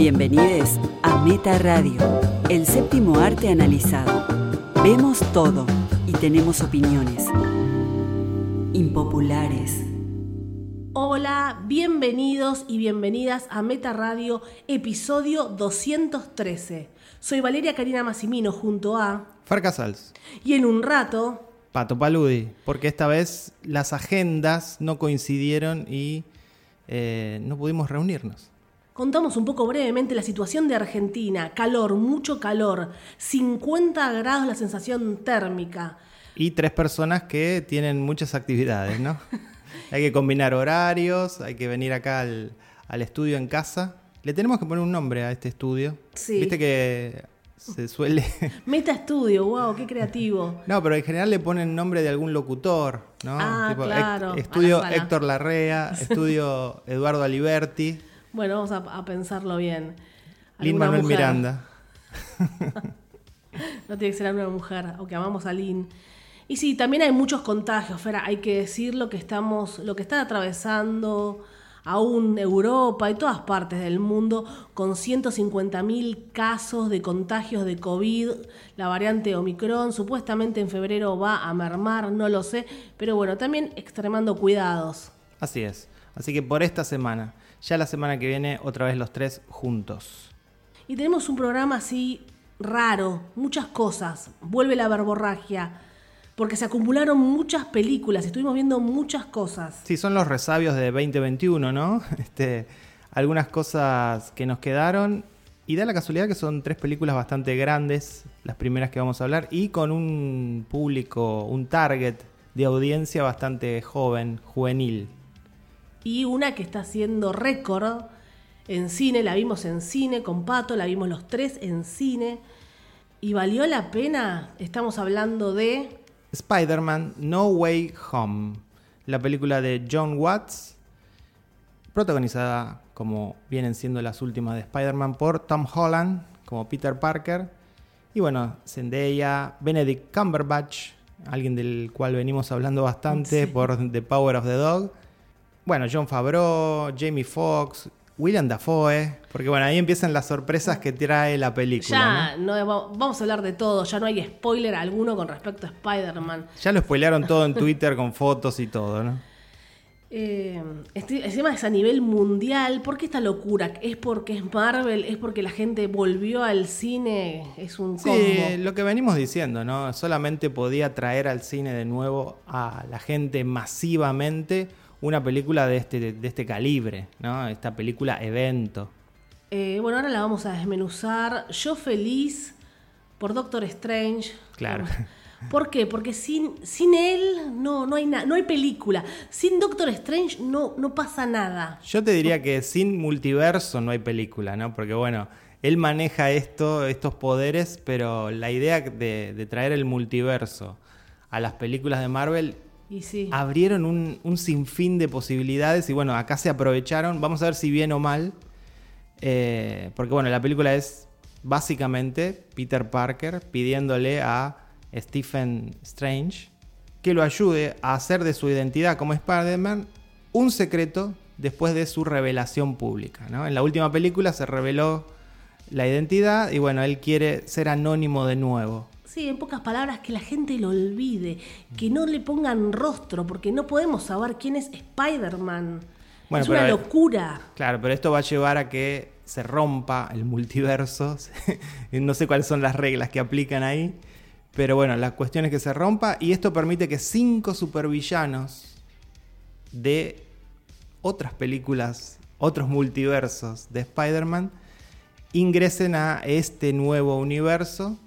Bienvenidos a Meta Radio, el séptimo arte analizado. Vemos todo y tenemos opiniones. Impopulares. Hola, bienvenidos y bienvenidas a Meta Radio, episodio 213. Soy Valeria Karina Massimino junto a... Farcasals. Y en un rato... Pato Paludi, porque esta vez las agendas no coincidieron y eh, no pudimos reunirnos. Contamos un poco brevemente la situación de Argentina. Calor, mucho calor, 50 grados la sensación térmica. Y tres personas que tienen muchas actividades, ¿no? hay que combinar horarios, hay que venir acá al, al, estudio en casa. Le tenemos que poner un nombre a este estudio. Sí. Viste que se suele... Meta Estudio, wow, qué creativo. No, pero en general le ponen nombre de algún locutor, ¿no? Ah, claro. Estudio Héctor Larrea, Estudio Eduardo Aliberti. Bueno, vamos a, a pensarlo bien. Lin Manuel mujer? Miranda. no tiene que ser una mujer, aunque amamos a Lin. Y sí, también hay muchos contagios, Fera, hay que decir lo que estamos, lo que está atravesando aún Europa y todas partes del mundo con 150.000 casos de contagios de COVID, la variante Omicron, supuestamente en febrero va a mermar, no lo sé, pero bueno, también extremando cuidados. Así es, así que por esta semana, ya la semana que viene otra vez los tres juntos. Y tenemos un programa así raro, muchas cosas, vuelve la verborragia porque se acumularon muchas películas, estuvimos viendo muchas cosas. Sí, son los resabios de 2021, ¿no? Este, algunas cosas que nos quedaron. Y da la casualidad que son tres películas bastante grandes, las primeras que vamos a hablar, y con un público, un target de audiencia bastante joven, juvenil. Y una que está haciendo récord en cine, la vimos en cine con Pato, la vimos los tres en cine. Y valió la pena, estamos hablando de Spider-Man No Way Home, la película de John Watts, protagonizada como vienen siendo las últimas de Spider-Man por Tom Holland como Peter Parker y bueno, Zendaya, Benedict Cumberbatch, alguien del cual venimos hablando bastante Sí. por The Power of the Dog. Bueno, John Favreau, Jamie Foxx, William Dafoe, porque bueno, ahí empiezan las sorpresas que trae la película. Ya, ¿no? no, vamos a hablar de todo, ya no hay spoiler alguno con respecto a Spider-Man. Ya lo spoilearon todo en Twitter con fotos y todo, ¿no? Eh, este- encima es a nivel mundial, ¿por qué esta locura? ¿Es porque es Marvel? ¿Es porque la gente volvió al cine? Es un combo. Sí, lo que venimos diciendo, ¿no? Solamente podía traer al cine de nuevo a la gente masivamente una película de este, de este calibre, ¿no? Esta película evento. Eh, bueno, ahora la vamos a desmenuzar. Yo feliz por Doctor Strange. Claro. ¿Por qué? Porque sin, sin él no, no, hay na- no hay película. Sin Doctor Strange no, no pasa nada. Yo te diría que sin multiverso no hay película, ¿no? Porque bueno, él maneja esto, estos poderes, pero la idea de, de traer el multiverso a las películas de Marvel Y sí. abrieron un, sinfín de posibilidades y bueno, acá se aprovecharon. Vamos a ver si bien o mal. Eh, porque bueno, la película es básicamente Peter Parker pidiéndole a Stephen Strange que lo ayude a hacer de su identidad como Spider-Man un secreto después de su revelación pública. En la última película se reveló la identidad y bueno, él quiere ser anónimo de nuevo. Sí, en pocas palabras, que la gente lo olvide, que no le pongan rostro, porque no podemos saber quién es Spider-Man. Bueno, es una pero- locura. Claro, pero esto va a llevar a que se rompa el multiverso. no sé cuáles son las reglas que aplican ahí. Pero bueno, la cuestión es que se rompa y esto permite que cinco supervillanos de otras películas, otros multiversos de Spider-Man, ingresen a este nuevo universo.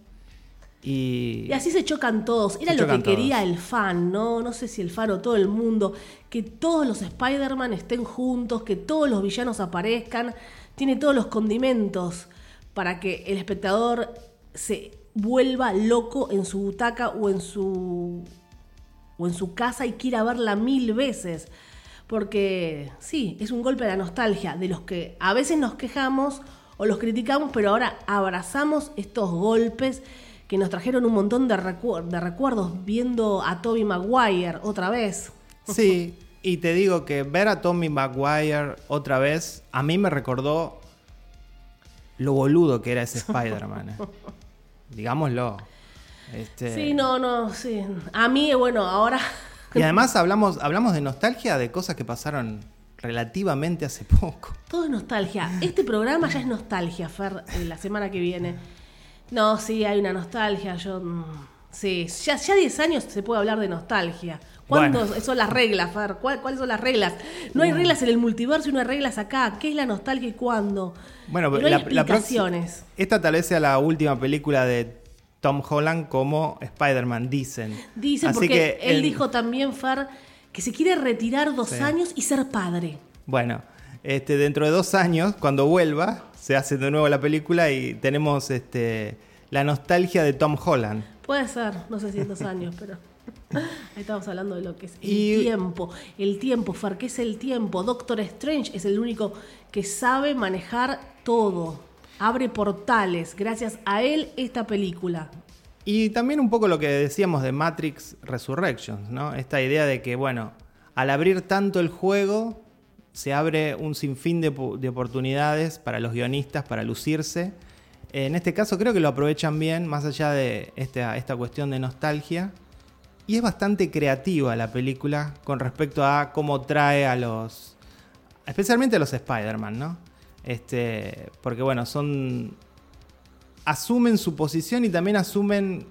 Y, Y así se chocan todos. Era lo que quería todos. el fan, ¿no? No sé si el fan o todo el mundo. Que todos los Spider-Man estén juntos, que todos los villanos aparezcan. Tiene todos los condimentos para que el espectador se vuelva loco en su butaca o en su o en su casa y quiera verla mil veces. Porque sí, es un golpe a la nostalgia de los que a veces nos quejamos o los criticamos, pero ahora abrazamos estos golpes que nos trajeron un montón de, recu- de recuerdos viendo a Toby Maguire otra vez. Sí, y te digo que ver a Tommy Maguire otra vez, a mí me recordó lo boludo que era ese Spider-Man. eh. Digámoslo. Este, Sí, no, no, sí. A mí, bueno, ahora Y además hablamos, hablamos de nostalgia de cosas que pasaron relativamente hace poco. todo es nostalgia. Este programa ya es nostalgia, Fer, la semana que viene. No, sí, hay una nostalgia. Yo, mm, sí, ya, ya 10 años se puede hablar de nostalgia. ¿Cuándo son las reglas, Fer? ¿Cuál- ¿Cuáles son las reglas? No hay reglas en el multiverso y no hay reglas acá. ¿Qué es la nostalgia y cuándo? Bueno, no hay la, la próxima- explicaciones. esta tal vez sea la última película de Tom Holland como Spider-Man, dicen. Dicen Así porque que él en- dijo también, Fer, que se quiere retirar dos Sí. años y ser padre. Bueno, este, dentro de dos años, cuando vuelva, se hace de nuevo la película y tenemos este, la nostalgia de Tom Holland. Puede ser, no sé si en dos años, pero ahí estamos hablando de lo que es el Y- tiempo. El tiempo, ¿qué es el tiempo? Doctor Strange es el único que sabe manejar todo. Abre portales. Gracias a él, esta película. Y también un poco lo que decíamos de Matrix Resurrections, ¿no? Esta idea de que, bueno, al abrir tanto el juego, se abre un sinfín de, de oportunidades para los guionistas, para lucirse. En este caso creo que lo aprovechan bien, más allá de esta, esta cuestión de nostalgia. Y es bastante creativa la película con respecto a cómo trae a los... Especialmente a los Spider-Man, ¿no? Este, porque bueno, son asumen su posición y también asumen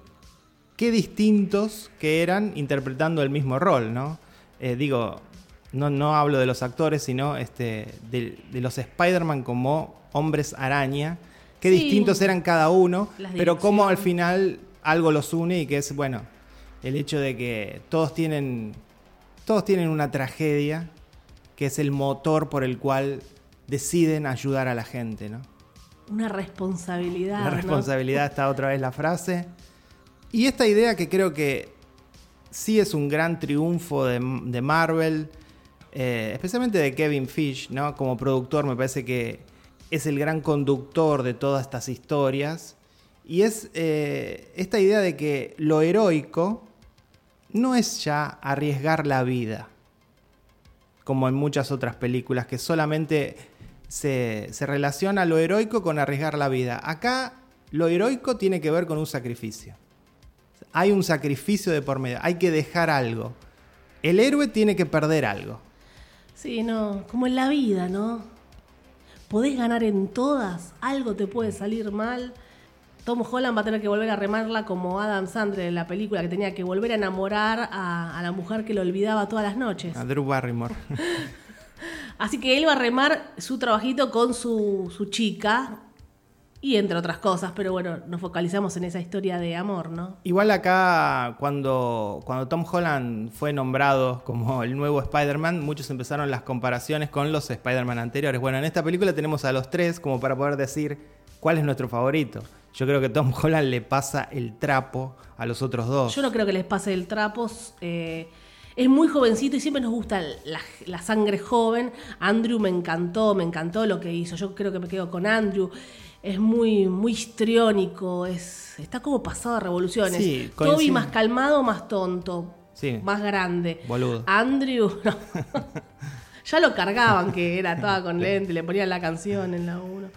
qué distintos que eran interpretando el mismo rol, ¿no? Eh, digo, no, no hablo de los actores, sino este, de, de los Spider-Man como hombres araña, qué Sí. distintos eran cada uno, pero cómo al final algo los une y que es, bueno, el hecho de que todos tienen, todos tienen una tragedia que es el motor por el cual deciden ayudar a la gente, ¿no? Una responsabilidad. La ¿no? responsabilidad está otra vez la frase. Y esta idea que creo que sí es un gran triunfo de, de Marvel, eh, especialmente de Kevin Fish, ¿no? Como productor me parece que es el gran conductor de todas estas historias. Y es eh, esta idea de que lo heroico no es ya arriesgar la vida, como en muchas otras películas, que solamente se, se relaciona lo heroico con arriesgar la vida. Acá lo heroico tiene que ver con un sacrificio. Hay un sacrificio de por medio, hay que dejar algo. El héroe tiene que perder algo. Sí, no, como en la vida, ¿no? Podés ganar en todas, algo te puede salir mal. Tom Holland va a tener que volver a remarla como Adam Sandler en la película, que tenía que volver a enamorar a, a la mujer que lo olvidaba todas las noches. A Drew Barrymore. Así que él va a remar su trabajito con su, su chica y entre otras cosas, pero bueno, nos focalizamos en esa historia de amor, ¿no? Igual acá, cuando, cuando Tom Holland fue nombrado como el nuevo Spider-Man, muchos empezaron las comparaciones con los Spider-Man anteriores. Bueno, en esta película tenemos a los tres como para poder decir cuál es nuestro favorito. Yo creo que Tom Holland le pasa el trapo a los otros dos. Yo no creo que les pase el trapo. eh, es muy jovencito y siempre nos gusta la, la sangre joven. Andrew me encantó, me encantó lo que hizo. Yo creo que me quedo con Andrew. Es muy, muy histriónico, es, está como pasado a revoluciones. Sí, Toby más calmado, más tonto, Sí. más grande. Boludo. Andrew, no. ya lo cargaban que era toda con lente, le ponían la canción en la 1.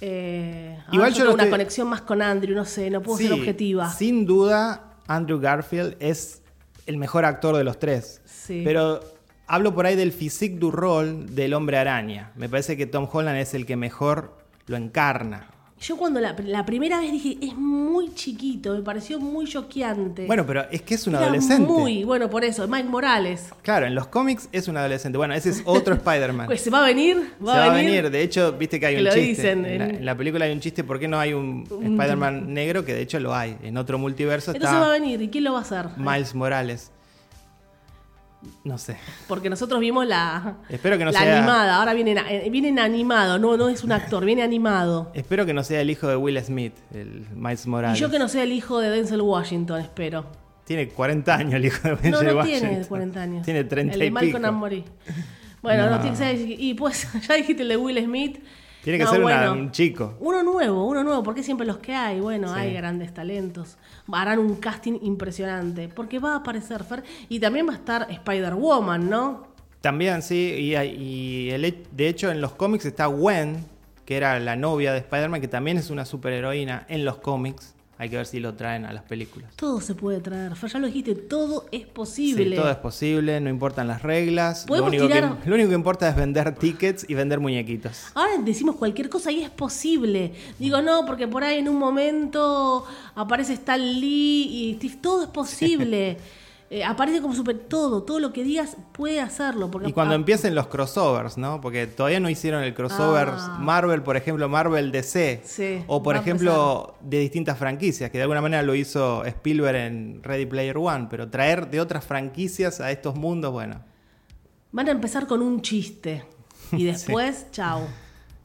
Eh, Igual yo yo una estoy- conexión más con Andrew, no sé, no puedo Sí, ser objetiva. Sin duda, Andrew Garfield es el mejor actor de los tres. Sí. Pero hablo por ahí del physique du rol del hombre araña. Me parece que Tom Holland es el que mejor lo encarna. Yo cuando la, la primera vez dije, es muy chiquito, me pareció muy choqueante. Bueno, pero es que es un Era adolescente. Muy, bueno, por eso, Mike Morales. Claro, en los cómics es un adolescente. Bueno, ese es otro Spider-Man. Pues, ¿Se va a venir? Se va a venir. De hecho, viste que hay Que un lo chiste. dicen en, la, en- la película hay un chiste. ¿Por qué no hay un Spider-Man negro? Que de hecho lo hay. En otro multiverso Entonces va a está venir, ¿y quién lo va a hacer? Miles Morales. No sé. Porque nosotros vimos la, Espero que no la sea- animada, ahora viene, eh, viene en animado, no, no es un actor, viene animado. Espero que no sea el hijo de Will Smith, el Miles Morales. Y yo que no sea el hijo de Denzel Washington, espero. Tiene 40 años el hijo de No, Denzel no Washington. tiene 40 años. Tiene 30 El de y Malcolm pico. and Marie. Bueno, no. No. tiene que ser- y pues ya dijiste el de Will Smith. Tiene que No, ser una- bueno. un chico. Uno nuevo, uno nuevo, porque siempre los que hay, bueno, Sí. hay grandes talentos. Harán un casting impresionante, porque va a aparecer Fer y también va a estar Spider-Woman, ¿no? También, sí. Y, el de hecho, en los cómics está Gwen, que era la novia de Spider-Man, que también es una superheroína en los cómics. Hay que ver si lo traen a las películas. Todo se puede traer. Ya lo dijiste, todo es posible. Sí, todo es posible, no importan las reglas. Lo único, tirar- que, lo único que importa es vender tickets y vender muñequitos. Ahora decimos cualquier cosa y es posible. Digo, no, porque por ahí en un momento aparece Stan Lee y Steve, todo es posible. Eh, aparece como super todo, todo lo que digas puede hacerlo. Porque Y cuando ah, empiecen los crossovers, ¿no? Porque todavía no hicieron el crossover Ah. Marvel, por ejemplo, Marvel DC. Sí, o por ejemplo, de distintas franquicias, que de alguna manera lo hizo Spielberg en Ready Player One. Pero traer de otras franquicias a estos mundos, bueno. Van a empezar con un chiste y después, chau.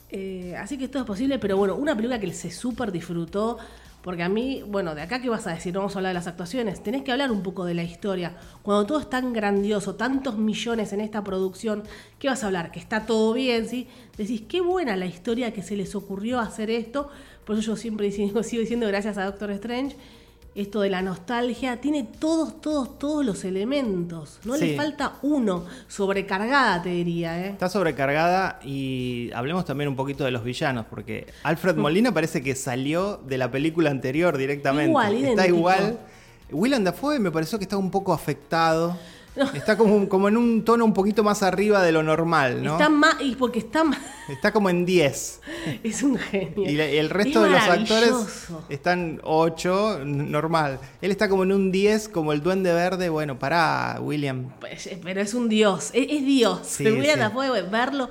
Eh, así que esto es posible, pero bueno, una película que se súper disfrutó, porque a mí, bueno, de acá qué vas a decir, no vamos a hablar de las actuaciones, tenés que hablar un poco de la historia. Cuando todo es tan grandioso, tantos millones en esta producción, ¿qué vas a hablar? Que está todo bien, ¿sí? Decís, qué buena la historia que se les ocurrió hacer esto, por eso yo siempre sigo diciendo gracias a Doctor Strange. Esto de la nostalgia tiene todos, todos, todos los elementos. No Sí. le falta uno. Sobrecargada, te diría, ¿eh? Está sobrecargada y hablemos también un poquito de los villanos, porque Alfred Molina parece que salió de la película anterior directamente. Igual, está idéntico. igual. William Dafoe me pareció que está un poco afectado. Está como, como en un tono un poquito más arriba de lo normal, ¿no? Está más. Y porque está más. Está como en 10. Es un genio. Y la- y el resto Es de los actores están 8, n- normal. Él está como en un 10, como el duende verde. Bueno, pará, William. Pues, eh, Pero es un dios. Es, es dios. Sí, a sí. Dafoe, verlo.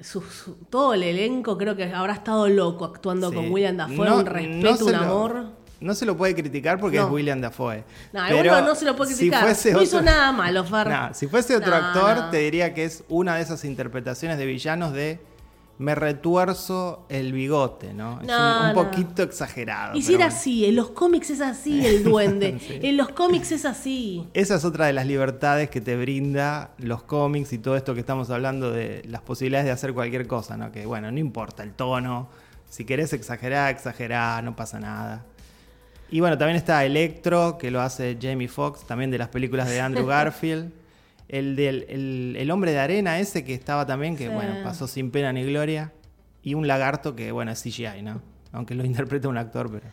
su- su- todo el elenco creo que habrá estado loco actuando Sí. con William Dafoe. No- un respeto, un lo- amor. No se lo puede criticar porque No. es William Dafoe. No, Pero no se lo puede si criticar. fuese no hizo otro- nada malo, Fer. No, si fuese otro actor, te diría que es una de esas interpretaciones de villanos de me retuerzo el bigote, ¿no? Es un, poquito exagerado. Y si era bueno. así, en los cómics es así el duende. Sí. En los cómics es así. Esa es otra de las libertades que te brinda los cómics y todo esto que estamos hablando de las posibilidades de hacer cualquier cosa, ¿no? Que bueno, no importa el tono. Si querés exagerar, exagerá, no pasa nada. Y bueno, también está Electro, que lo hace Jamie Foxx, también de las películas de Andrew Garfield. El del el, el hombre de arena ese que estaba también, que Sí. bueno, pasó sin pena ni gloria. Y un lagarto que, bueno, es CGI, ¿no? Aunque lo interpreta un actor, pero...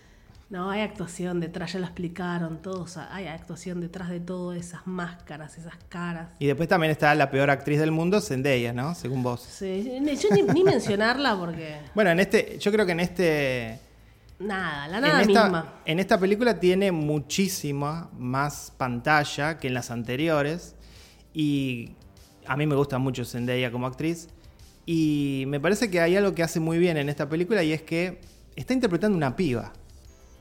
No, hay actuación detrás, ya lo explicaron todos. Hay actuación detrás de todas esas máscaras, esas caras. Y después también está la peor actriz del mundo, Zendaya, ¿no? Según vos. Sí, yo ni, ni mencionarla porque. Bueno, en este, yo creo que en este, Nada, la nada en esta, misma. en esta película tiene muchísima más pantalla que en las anteriores y a mí me gusta mucho Zendaya como actriz y me parece que hay algo que hace muy bien en esta película y es que está interpretando una piba,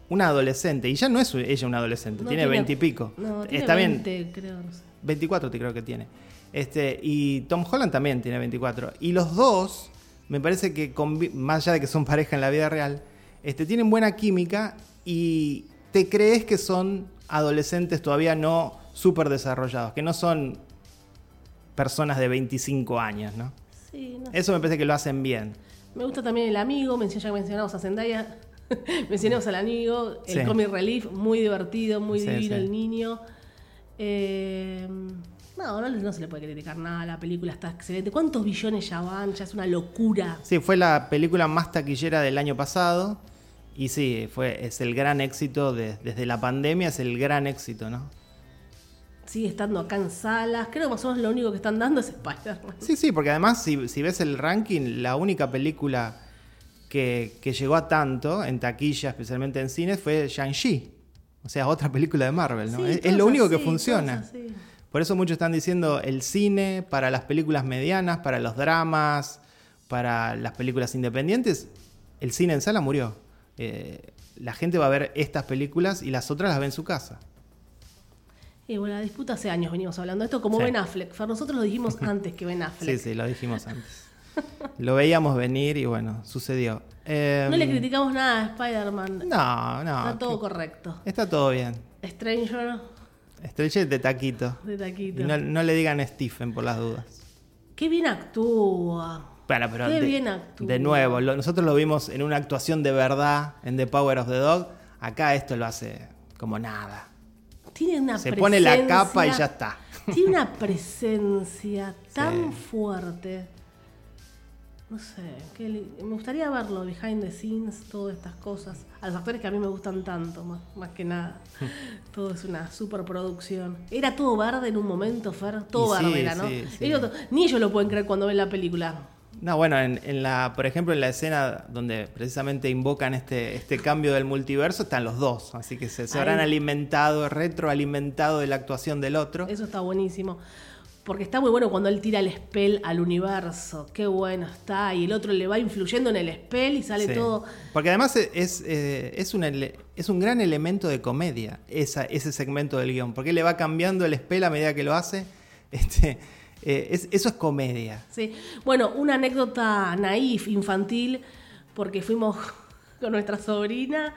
una adolescente y ya no es ella una adolescente, No tiene veintipico. No, tiene Está bien, 20, creo, no sé. 24 te creo que tiene. Este, y Tom Holland también tiene 24. Y los dos, me parece que, más allá de que son pareja en la vida real, este, tienen buena química y te crees que son adolescentes todavía no súper desarrollados, que no son personas de 25 años, ¿no? Sí, no. Eso me parece que lo hacen bien. Me gusta también el amigo, ya que mencionamos a Zendaya, mencionamos al amigo, el Sí. comic relief, muy divertido, muy Sí, divino el niño. Eh, no, no, no se le puede criticar nada, la película está excelente. ¿Cuántos billones ya van? Ya es una locura. Sí, fue la película más taquillera del año pasado. Y sí, fue, es el gran éxito de- desde la pandemia, es el gran éxito, ¿no? Sigue estando acá en salas. Creo que más o menos lo único que están dando es Spider-Man. Sí, sí, porque además si, si ves el ranking, la única película que, que llegó a tanto en taquilla, especialmente en cines, fue Shang-Chi. O sea, otra película de Marvel, ¿no? Sí, es, es lo único que funciona. Por eso muchos están diciendo el cine para las películas medianas, para los dramas, para las películas independientes. El cine en sala murió. Eh, la gente va a ver estas películas y las otras las ve en su casa. Y bueno, la disputa hace años venimos hablando de esto, como Sí. Ben Affleck. Nosotros lo dijimos antes que Ben Affleck. Sí, sí, lo dijimos antes. Lo veíamos venir y bueno, sucedió. Eh, No le criticamos nada a Spider-Man. No, no. Está todo correcto. Está todo bien. Stranger Estreche de taquito. de taquito. Y no, no le digan Stephen por las dudas. Qué bien actúa. Pero Qué de, bien actúa. de nuevo, lo- nosotros lo vimos en una actuación de verdad en The Power of the Dog. Acá esto lo hace como nada. Tiene una Se pone la presencia- capa y ya está. Tiene una presencia tan Sí. fuerte. no sé, me gustaría verlo, behind the scenes, todas estas cosas. A los actores que a mí me gustan tanto, más, más que nada. todo es una superproducción. Era todo verde en un momento, Fer, todo Y sí, verde era, ¿no? sí, sí. Ni ellos lo pueden creer cuando ven la película. No, bueno, en, en la, por ejemplo, en la escena donde precisamente invocan este, este cambio del multiverso, están los dos. Así que se, habrán alimentado, retroalimentado de la actuación del otro. Eso está buenísimo. Porque está muy bueno cuando él tira el spell al universo. Qué bueno está. Y el otro le va influyendo en el spell y sale Sí. todo. Porque además es, es, eh, es un, es un gran elemento de comedia, esa, ese segmento del guion. Porque le va cambiando el spell a medida que lo hace. Este, eh, es- eso es comedia. Sí. Bueno, una anécdota naif, infantil, porque fuimos con nuestra sobrina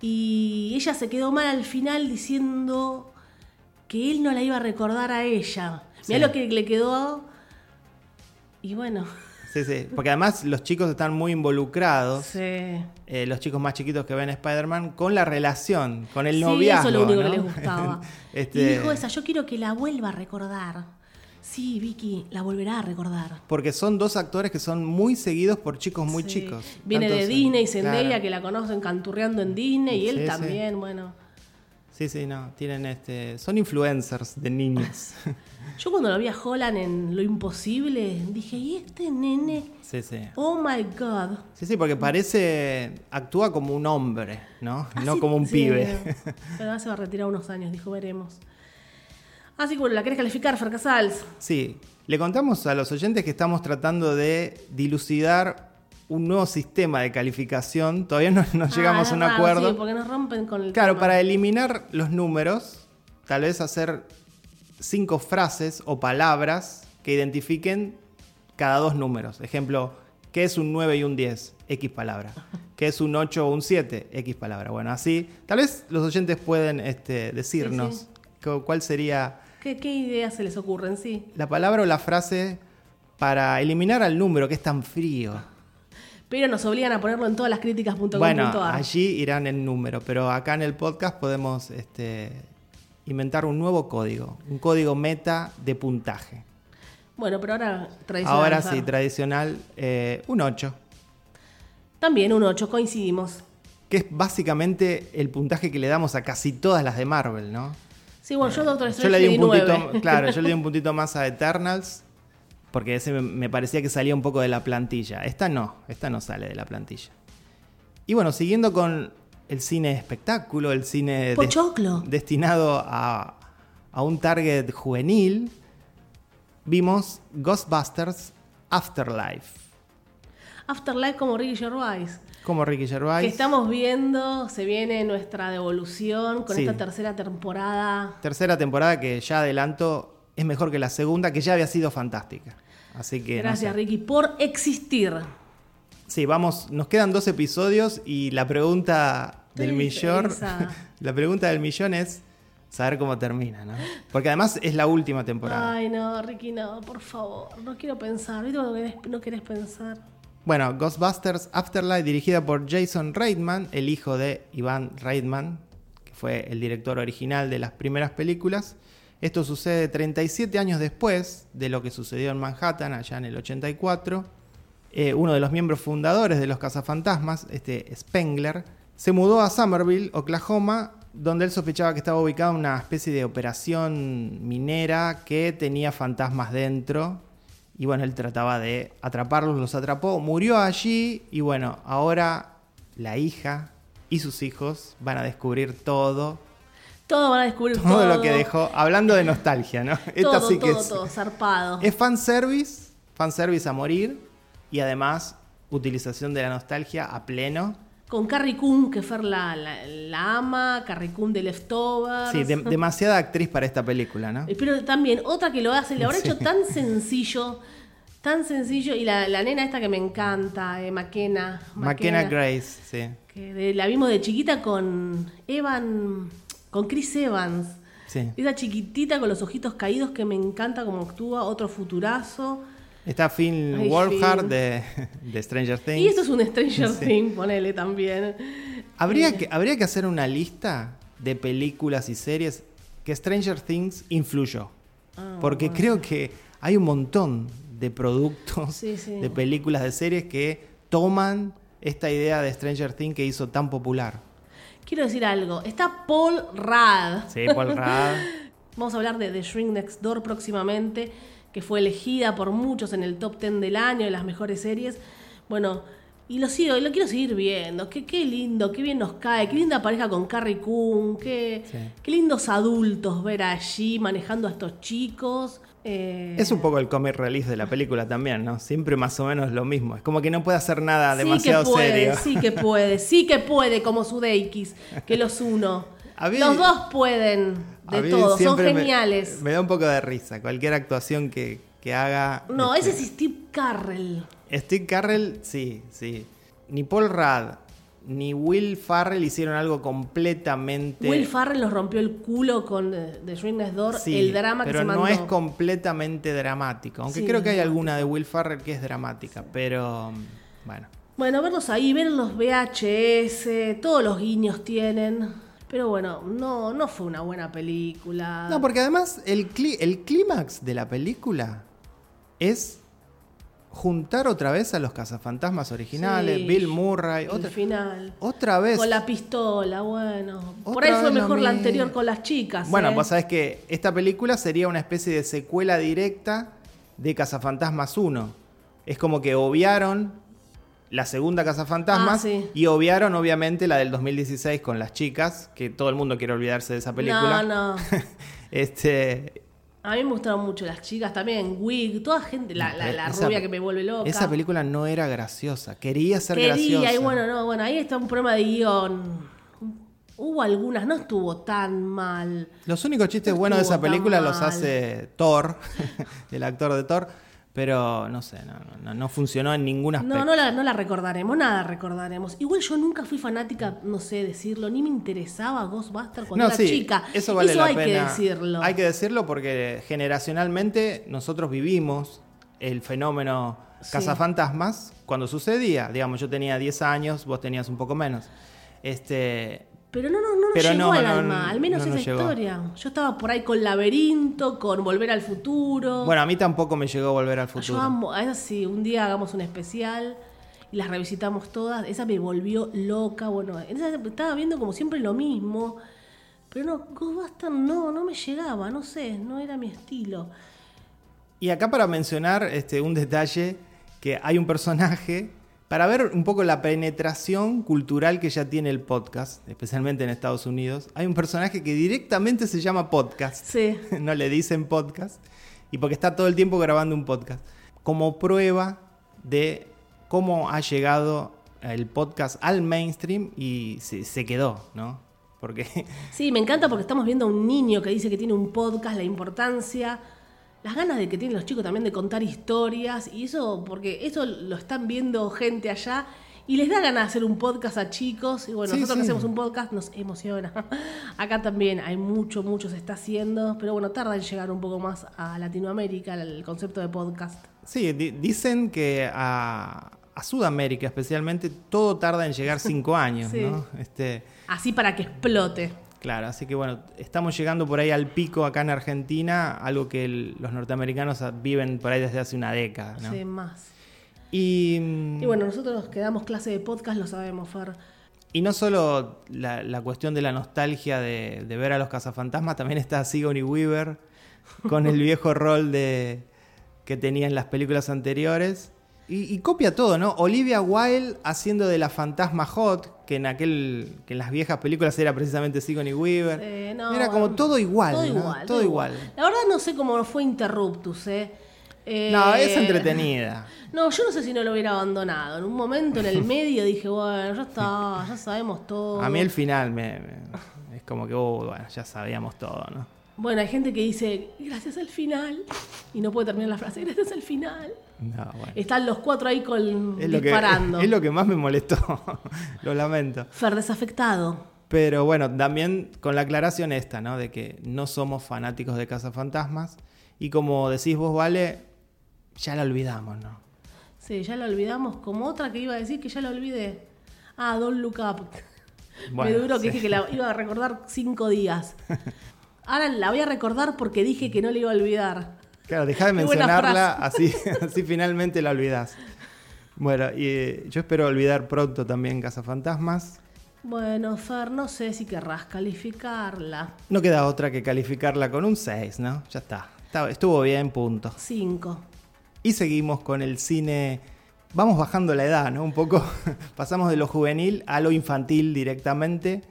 y ella se quedó mal al final diciendo que él no la iba a recordar a ella. Mirá Sí. lo que le quedó. Y bueno, Sí, sí. Porque además los chicos están muy involucrados. sí. eh, los chicos más chiquitos que ven Spider-Man con la relación, con el Sí, noviazgo. eso es lo único ¿no? que les gustaba. Este, Y dijo esa, yo quiero que la vuelva a recordar. Sí, Vicky, la volverá a recordar. Porque son dos actores que son muy seguidos por chicos muy Sí. chicos. Viene Tanto de Disney, Zendaya, claro. que la conocen canturreando en Disney, y él Sí, sí. también, bueno. Sí, sí, no. Tienen este. Son influencers de niños. Yo cuando lo vi a Holland en Lo Imposible, dije, ¿y este nene? sí, sí. Oh my God. Sí, sí, porque parece. Actúa como un hombre, ¿no? no Así- como un sí, pibe. Pero ahora se va a retirar unos años, dijo, veremos. Así que bueno, ¿la querés calificar, Fer Casals? Sí. Le contamos a los oyentes que estamos tratando de dilucidar un nuevo sistema de calificación. Todavía no, no llegamos Ah, a un raro, acuerdo. Sí, porque nos rompen con el Claro, tema. para eliminar los números, tal vez hacer cinco frases o palabras que identifiquen cada dos números. Ejemplo, ¿qué es un 9 y un 10? X palabra. ¿Qué es un 8 o un 7? X palabra. Bueno, así, tal vez los oyentes pueden este, decirnos Sí, cuál sería ¿Qué, qué ideas se les ocurren? Sí. la palabra o la frase para eliminar al número que es tan frío. Pero nos obligan a ponerlo en todas las críticas.com.ar. Bueno, allí irán en número, pero acá en el podcast podemos este, inventar un nuevo código, un código meta de puntaje. Bueno, pero ahora tradicional. Ahora sí, tradicional, eh, un 8, También un 8, coincidimos. que es básicamente el puntaje que le damos a casi todas las de Marvel, ¿no? Sí, bueno, yo Doctor Yo Strange le di un puntito, 9. claro, yo le di un puntito más a Eternals, porque ese me, parecía que salía un poco de la plantilla. Esta no, esta no sale de la plantilla. Y bueno, siguiendo con el cine espectáculo, el cine des- destinado a, a un target juvenil, vimos Ghostbusters Afterlife, Afterlife como Ricky Gervais. Como Ricky Gervais. Que estamos viendo, se viene nuestra devolución con Sí. esta tercera temporada. Tercera temporada que ya adelanto es mejor que la segunda, que ya había sido fantástica. Así que no Gracias, sé. Ricky, por existir. Sí, vamos, nos quedan dos episodios y la pregunta del millón, la pregunta del millón es saber cómo termina, ¿no? Porque además es la última temporada. Ay, no, Ricky, no, por favor. No quiero pensar. ¿Viste cuando querés- no querés pensar? Bueno, Ghostbusters Afterlife, dirigida por Jason Reitman, el hijo de Ivan Reitman, que fue el director original de las primeras películas. Esto sucede 37 años después de lo que sucedió en Manhattan, allá en el 84. Eh, uno de los miembros fundadores de los cazafantasmas, este Spengler, se mudó a Somerville, Oklahoma, donde él sospechaba que estaba ubicada una especie de operación minera que tenía fantasmas dentro. Y bueno, él trataba de atraparlos, los atrapó, murió allí y bueno, ahora la hija y sus hijos van a descubrir todo, Todo van a descubrir todo. todo lo que dejó, hablando de nostalgia, ¿no? Esta Todo, sí que todo, es, todo, zarpado. es fanservice, fanservice a morir y además utilización de la nostalgia a pleno. Con Carrie Coon, que Fer la, la, la ama, Carrie Coon de Leftovers. Sí, de- demasiada actriz para esta película, ¿no? Eh, Pero también, otra que lo hace, le habrá Sí. hecho tan sencillo, tan sencillo. Y la, la nena esta que me encanta, eh, McKenna. McKenna Grace, sí. Que de- la vimos de chiquita con Evan, con Chris Evans. sí. Esa chiquitita con los ojitos caídos que me encanta como actúa, otro futurazo. Está Finn Ay, Wolfhard Finn. de, de Stranger Things. Y esto es un Stranger Sí. Things, ponele también. Habría que, habría que hacer una lista de películas y series que Stranger Things influyó. Ah, Porque creo que hay un montón de productos, Sí, sí. de películas, de series que toman esta idea de Stranger Things que hizo tan popular. Quiero decir algo. Está Paul Rudd. Sí, Paul Rudd. Vamos a hablar de The Shrink Next Door próximamente, que fue elegida por muchos en el top 10 del año de las mejores series. Bueno, y lo sigo, y lo quiero seguir viendo. Qué, qué lindo, qué bien nos cae, qué linda pareja con Carrie Coon, qué, Sí. qué lindos adultos ver allí manejando a estos chicos. Eh, Es un poco el comic relief de la película también, ¿no? Siempre más o menos lo mismo. Es como que no puede hacer nada demasiado sí que puede, serio. Sí que puede, sí que puede, como Sudeikis, que los uno. Mí- los dos pueden de todo, son me- geniales. Me, da un poco de risa. Cualquier actuación que, que haga. No, este, ese es Steve Carrell. Steve Carrell, sí, sí. Ni Paul Rudd ni Will Farrell hicieron algo completamente. Will Farrell nos rompió el culo con eh, The Shrink Next Door, Sí, el drama que se mandó. no es completamente dramático. Aunque Sí, creo que hay alguna de Will Farrell que es dramática, pero bueno. Bueno, verlos ahí, ver los VHS, todos los guiños tienen. Pero bueno, no, no fue una buena película. No, porque además el, clí- el clímax de la película es juntar otra vez a los cazafantasmas originales, Sí, Bill Murray, el otra, final. otra vez. Con la pistola, bueno. Por ahí fue mejor la anterior con las chicas. Bueno, ¿eh? pues sabes que esta película sería una especie de secuela directa de Cazafantasmas 1. Es como que obviaron la segunda Cazafantasmas Ah, sí. y obviaron obviamente la del 2016 con las chicas, que todo el mundo quiere olvidarse de esa película. No, no. este, A mí me gustaron mucho las chicas también, Wig, toda gente, la, la, la esa- rubia que me vuelve loca. Esa película no era graciosa, quería ser Quería, graciosa. y bueno, no, bueno, ahí está un problema de guion. Hubo algunas, no estuvo tan mal. Los únicos chistes No buenos de esa película los hace Thor, el actor de Thor, pero no sé, no, no, no funcionó en ningún aspecto. No, no la, no la recordaremos, nada recordaremos. Igual yo nunca fui fanática, no sé decirlo, ni me interesaba Ghostbusters cuando No, era sí, chica. Eso vale la hay pena. que decirlo. Hay que decirlo porque generacionalmente nosotros vivimos el fenómeno Sí. cazafantasmas cuando sucedía. Digamos, yo tenía 10 años, vos tenías un poco menos. Este, Pero no, no, no nos llegó no, al no, alma, al menos no nos esa historia. Yo estaba por ahí con Laberinto, con Volver al Futuro. bueno, a mí tampoco me llegó volver al Yo futuro. amo, a sí, un día hagamos un especial y las revisitamos todas. Esa me volvió loca. Bueno, estaba viendo como siempre lo mismo. Pero no, Ghostbusters no, no me llegaba, no sé, no era mi estilo. Y acá para mencionar este, un detalle, que hay un personaje, para ver un poco la penetración cultural que ya tiene el podcast, especialmente en Estados Unidos, hay un personaje que directamente se llama podcast. Sí. no le dicen podcast, y porque está todo el tiempo grabando un podcast, como prueba de cómo ha llegado el podcast al mainstream y se, se quedó, ¿no? Porque Sí, me encanta porque estamos viendo a un niño que dice que tiene un podcast, la importancia, las ganas de que tienen los chicos también de contar historias, y eso, porque eso lo están viendo gente allá y les da ganas de hacer un podcast a chicos, y bueno, Sí, nosotros que sí. hacemos un podcast nos emociona. Acá también hay mucho, mucho se está haciendo, pero bueno, tarda en llegar un poco más a Latinoamérica el concepto de podcast. sí, di- dicen que a, a Sudamérica especialmente todo tarda en llegar cinco años, Sí. ¿no? Este, Así para que explote. Claro, así que bueno, estamos llegando por ahí al pico acá en Argentina, algo que el- los norteamericanos viven por ahí desde hace una década, ¿no? Sí, más. Y, Y bueno, nosotros que damos clase de podcast lo sabemos, Fer. y no solo la, la cuestión de la nostalgia de, de ver a los cazafantasmas, también está Sigourney Weaver con el viejo rol de que tenía en las películas anteriores. Y, y copia todo, ¿no? Olivia Wilde haciendo de la fantasma hot, que en aquel que en las viejas películas era precisamente Sigourney Weaver. Eh, no, era como todo igual, Todo ¿no? igual. Todo igual. La verdad no sé cómo fue Interruptus, ¿eh? Eh, No, es entretenida. No, yo no sé si no lo hubiera abandonado. En un momento en el medio dije, bueno, ya está, ya sabemos todo. A mí el final me, me- es como que, oh, bueno, ya sabíamos todo, ¿no? Bueno, hay gente que dice, gracias al final. Y no puede terminar la frase, gracias al final. No, bueno. Están los cuatro ahí con, Es lo, que, disparando. es lo que más me molestó, lo lamento. Fer desafectado. Pero bueno, también con la aclaración esta, ¿no? De que no somos fanáticos de Cazafantasmas. Y como decís vos, Vale, ya la olvidamos, ¿no? Sí, ya la olvidamos. Como otra que iba a decir que ya la olvidé. Ah, Don't Look Up. Bueno, Me duró que sí. dije que la iba a recordar cinco días. Ahora la voy a recordar porque dije que no la iba a olvidar. Claro, deja de mencionarla, así, así finalmente la olvidas. Bueno, y eh, yo espero olvidar pronto también Cazafantasmas. Bueno, Fer, no sé si querrás calificarla. No queda otra que calificarla con un 6, ¿no? Ya está. Estuvo bien, punto. Cinco. Y seguimos con el cine. Vamos bajando la edad, ¿no? Un poco. Pasamos de lo juvenil a lo infantil directamente.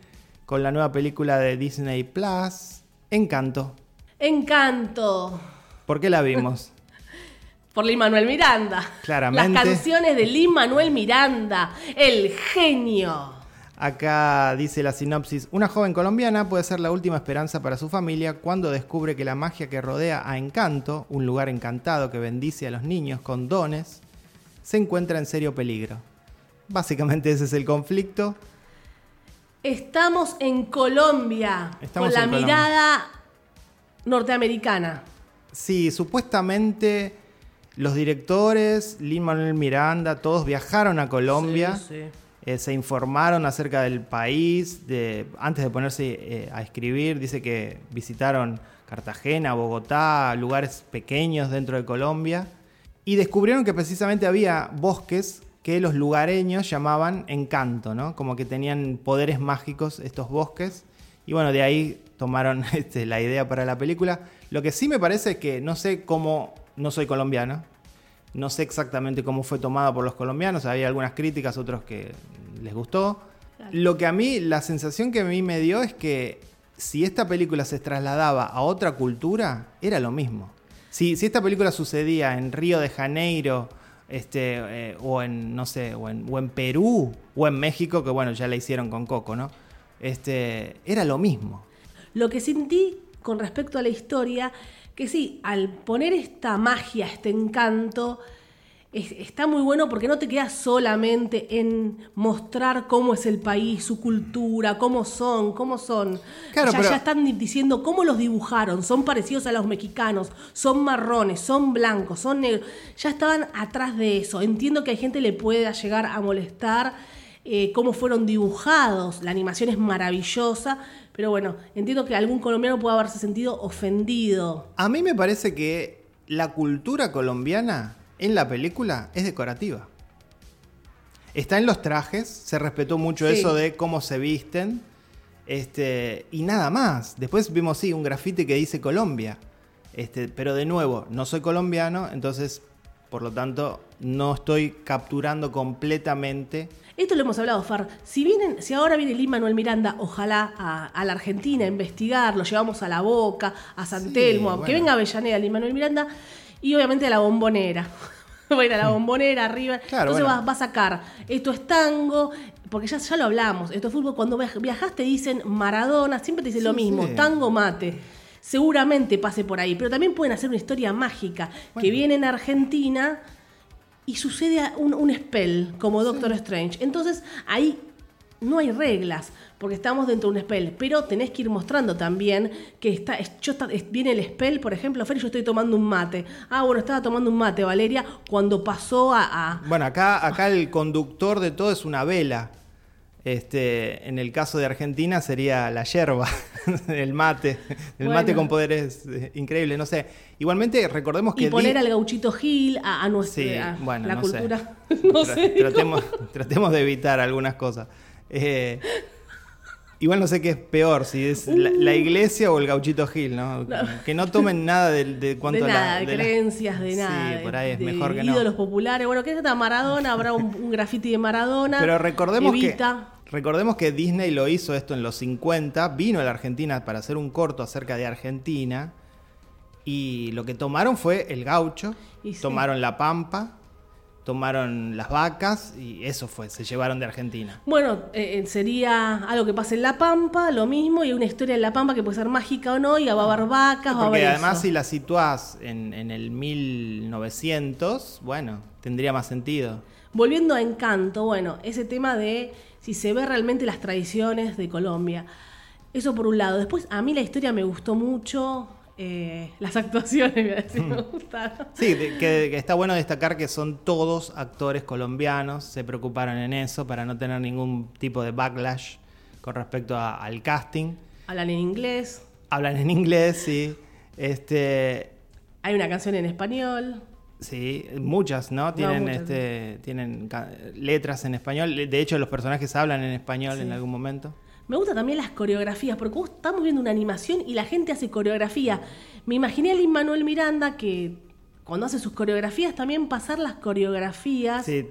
Con la nueva película de Disney Plus, Encanto. Encanto. ¿Por qué la vimos? Por Lin Manuel Miranda. Claramente. Las canciones de Lin Manuel Miranda. El genio. Acá dice la sinopsis, una joven colombiana puede ser la última esperanza para su familia cuando descubre que la magia que rodea a Encanto, un lugar encantado que bendice a los niños con dones, se encuentra en serio peligro. Básicamente ese es el conflicto. Estamos en Colombia. Estamos con la Colombia. mirada norteamericana. Sí, supuestamente los directores, Lin Manuel Miranda, todos viajaron a Colombia. Sí, sí. Eh, se informaron acerca del país, de, antes de ponerse eh, a escribir, dice que visitaron Cartagena, Bogotá, lugares pequeños dentro de Colombia, y descubrieron que precisamente había bosques que los lugareños llamaban encanto, ¿no? Como que tenían poderes mágicos estos bosques, y bueno, de ahí tomaron este, la idea para la película. Lo que sí me parece es que no sé cómo, no soy colombiano, no sé exactamente cómo fue tomada por los colombianos, había algunas críticas, otros que les gustó. Claro. Lo que a mí, la sensación que a mí me dio es que si esta película se trasladaba a otra cultura, era lo mismo. Si, si esta película sucedía en Río de Janeiro, este, eh, o en, no sé, o en, o en Perú, o en México, que bueno, ya la hicieron con Coco, ¿no? Este, era lo mismo. Lo que sentí con respecto a la historia, que sí, al poner esta magia, este encanto, es- está muy bueno porque no te quedas solamente en mostrar cómo es el país, su cultura, cómo son, cómo son. Claro, ya, pero- ya están di- diciendo cómo los dibujaron, son parecidos a los mexicanos, son marrones, son blancos, son negros. Ya estaban atrás de eso. Entiendo que a gente le pueda llegar a molestar eh, cómo fueron dibujados. La animación es maravillosa, pero bueno, entiendo que algún colombiano puede haberse sentido ofendido. A mí me parece que la cultura colombiana en la película es decorativa. Está en los trajes, se respetó mucho Sí. eso de cómo se visten, este, y nada más. Después vimos, sí, un grafite que dice Colombia. Este, pero de nuevo, no soy colombiano, entonces, por lo tanto, no estoy capturando completamente. Esto lo hemos hablado, Far. Si vienen, si ahora viene Lin Manuel Miranda, ojalá a, a la Argentina a investigar, lo llevamos a la boca, a San Sí, Telmo, bueno. que venga a Avellaneda, Lin Manuel Miranda, y obviamente a la bombonera. Va a ir a la bombonera arriba. Claro, Entonces bueno. va, va a sacar, esto es tango, porque ya, ya lo hablamos, esto es fútbol. Cuando viaj- viajas te dicen Maradona, siempre te dicen lo mismo, sí. tango mate. Seguramente pase por ahí, pero también pueden hacer una historia mágica que viene en Argentina y sucede un, un spell como Doctor Strange. Entonces ahí no hay reglas porque estamos dentro de un spell, pero tenés que ir mostrando también que está, yo viene el spell, por ejemplo, Fer, yo estoy tomando un mate. Ah, bueno, estaba tomando un mate, Valeria, cuando pasó a... a- Bueno, acá, acá el conductor de todo es una vela. Este, en el caso de Argentina sería la yerba, el mate, el Bueno. mate con poderes eh, increíbles, no sé. Igualmente recordemos que y poner al gauchito Gil, a, a nuestra Sí, a bueno, la no sé. cultura. no Tra- sé. tratemos, tratemos de evitar algunas cosas. Eh, igual no sé qué es peor, si es la, la iglesia o el gauchito Gil, ¿no? Que no tomen nada de, de cuanto de a la- nada, de, creencias, de Sí, nada. por ahí es de mejor que no. ídolos populares. Bueno, ¿qué está Maradona? Habrá un, un graffiti de Maradona. Pero recordemos Evita. que, recordemos que Disney lo hizo esto en los 50, vino a la Argentina para hacer un corto acerca de Argentina y lo que tomaron fue el gaucho, Y sí. tomaron la pampa, tomaron las vacas y eso fue, se llevaron de Argentina. Bueno, eh, eh, sería algo que pase en La Pampa, lo mismo, y una historia en La Pampa que puede ser mágica o no, y va a haber vacas, va a Porque haber además eso. si la situás en, en el 1900, bueno, tendría más sentido. Volviendo a Encanto, bueno, ese tema de si se ve realmente las tradiciones de Colombia. Eso por un lado. Después, a mí la historia me gustó mucho, eh, las actuaciones, a decir, me gustaron. Sí, que, que está bueno destacar que son todos actores colombianos, se preocuparon en eso para no tener ningún tipo de backlash con respecto a- al casting. Hablan en inglés. Hablan en inglés, sí. Este, Hay una canción en español. Sí, muchas, ¿no? Tienen, muchas, este, tienen letras en español. De hecho, los personajes hablan en español Sí. en algún momento. Me gustan también las coreografías, porque estamos viendo una animación y la gente hace coreografía. Me imaginé a Lin Manuel Miranda que cuando hace sus coreografías también pasar las coreografías Sí,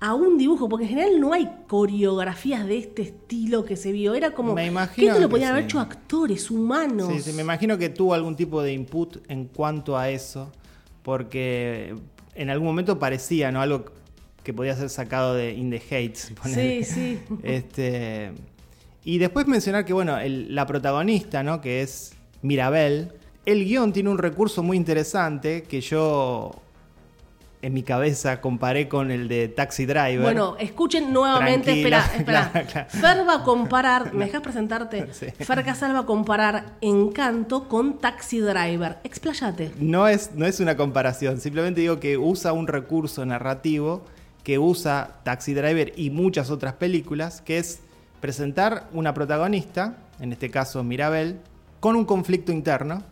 a un dibujo, porque en general no hay coreografías de este estilo que se vio. Era como Me que esto lo que podían haber hecho actores humanos. Sí, sí, me imagino que tuvo algún tipo de input en cuanto a eso, porque en algún momento parecía, ¿no? Algo que podía ser sacado de In the Hates. sí, sí. Este, y después mencionar que, bueno, el- la protagonista, ¿no? Que es Mirabel. El guion tiene un recurso muy interesante que yo en mi cabeza comparé con el de Taxi Driver. Bueno, escuchen nuevamente, espera, espera. claro, claro. Fer va a comparar, ¿me dejas presentarte? Sí. Fer Casal va a comparar Encanto con Taxi Driver. Expláyate. No es, no es una comparación, simplemente digo que usa un recurso narrativo que usa Taxi Driver y muchas otras películas, que es presentar una protagonista, en este caso Mirabel, con un conflicto interno.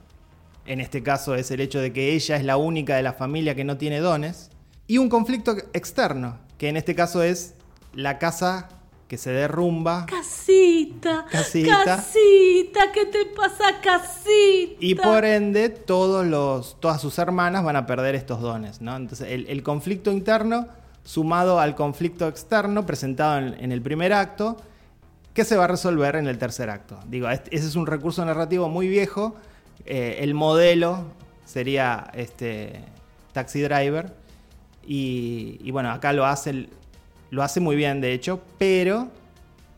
En este caso es el hecho de que ella es la única de la familia que no tiene dones. Y un conflicto externo, que en este caso es la casa que se derrumba Casita, Casita. casita, ¿qué te pasa, casita? Y por ende, todos los, todas sus hermanas van a perder estos dones, ¿no? Entonces, el, el conflicto interno sumado al conflicto externo presentado en, en el primer acto, que se va a resolver en el tercer acto. Digo, ese es un recurso narrativo muy viejo. eh, el modelo sería este Taxi Driver. Y, y bueno, acá lo hace, lo hace muy bien, de hecho, pero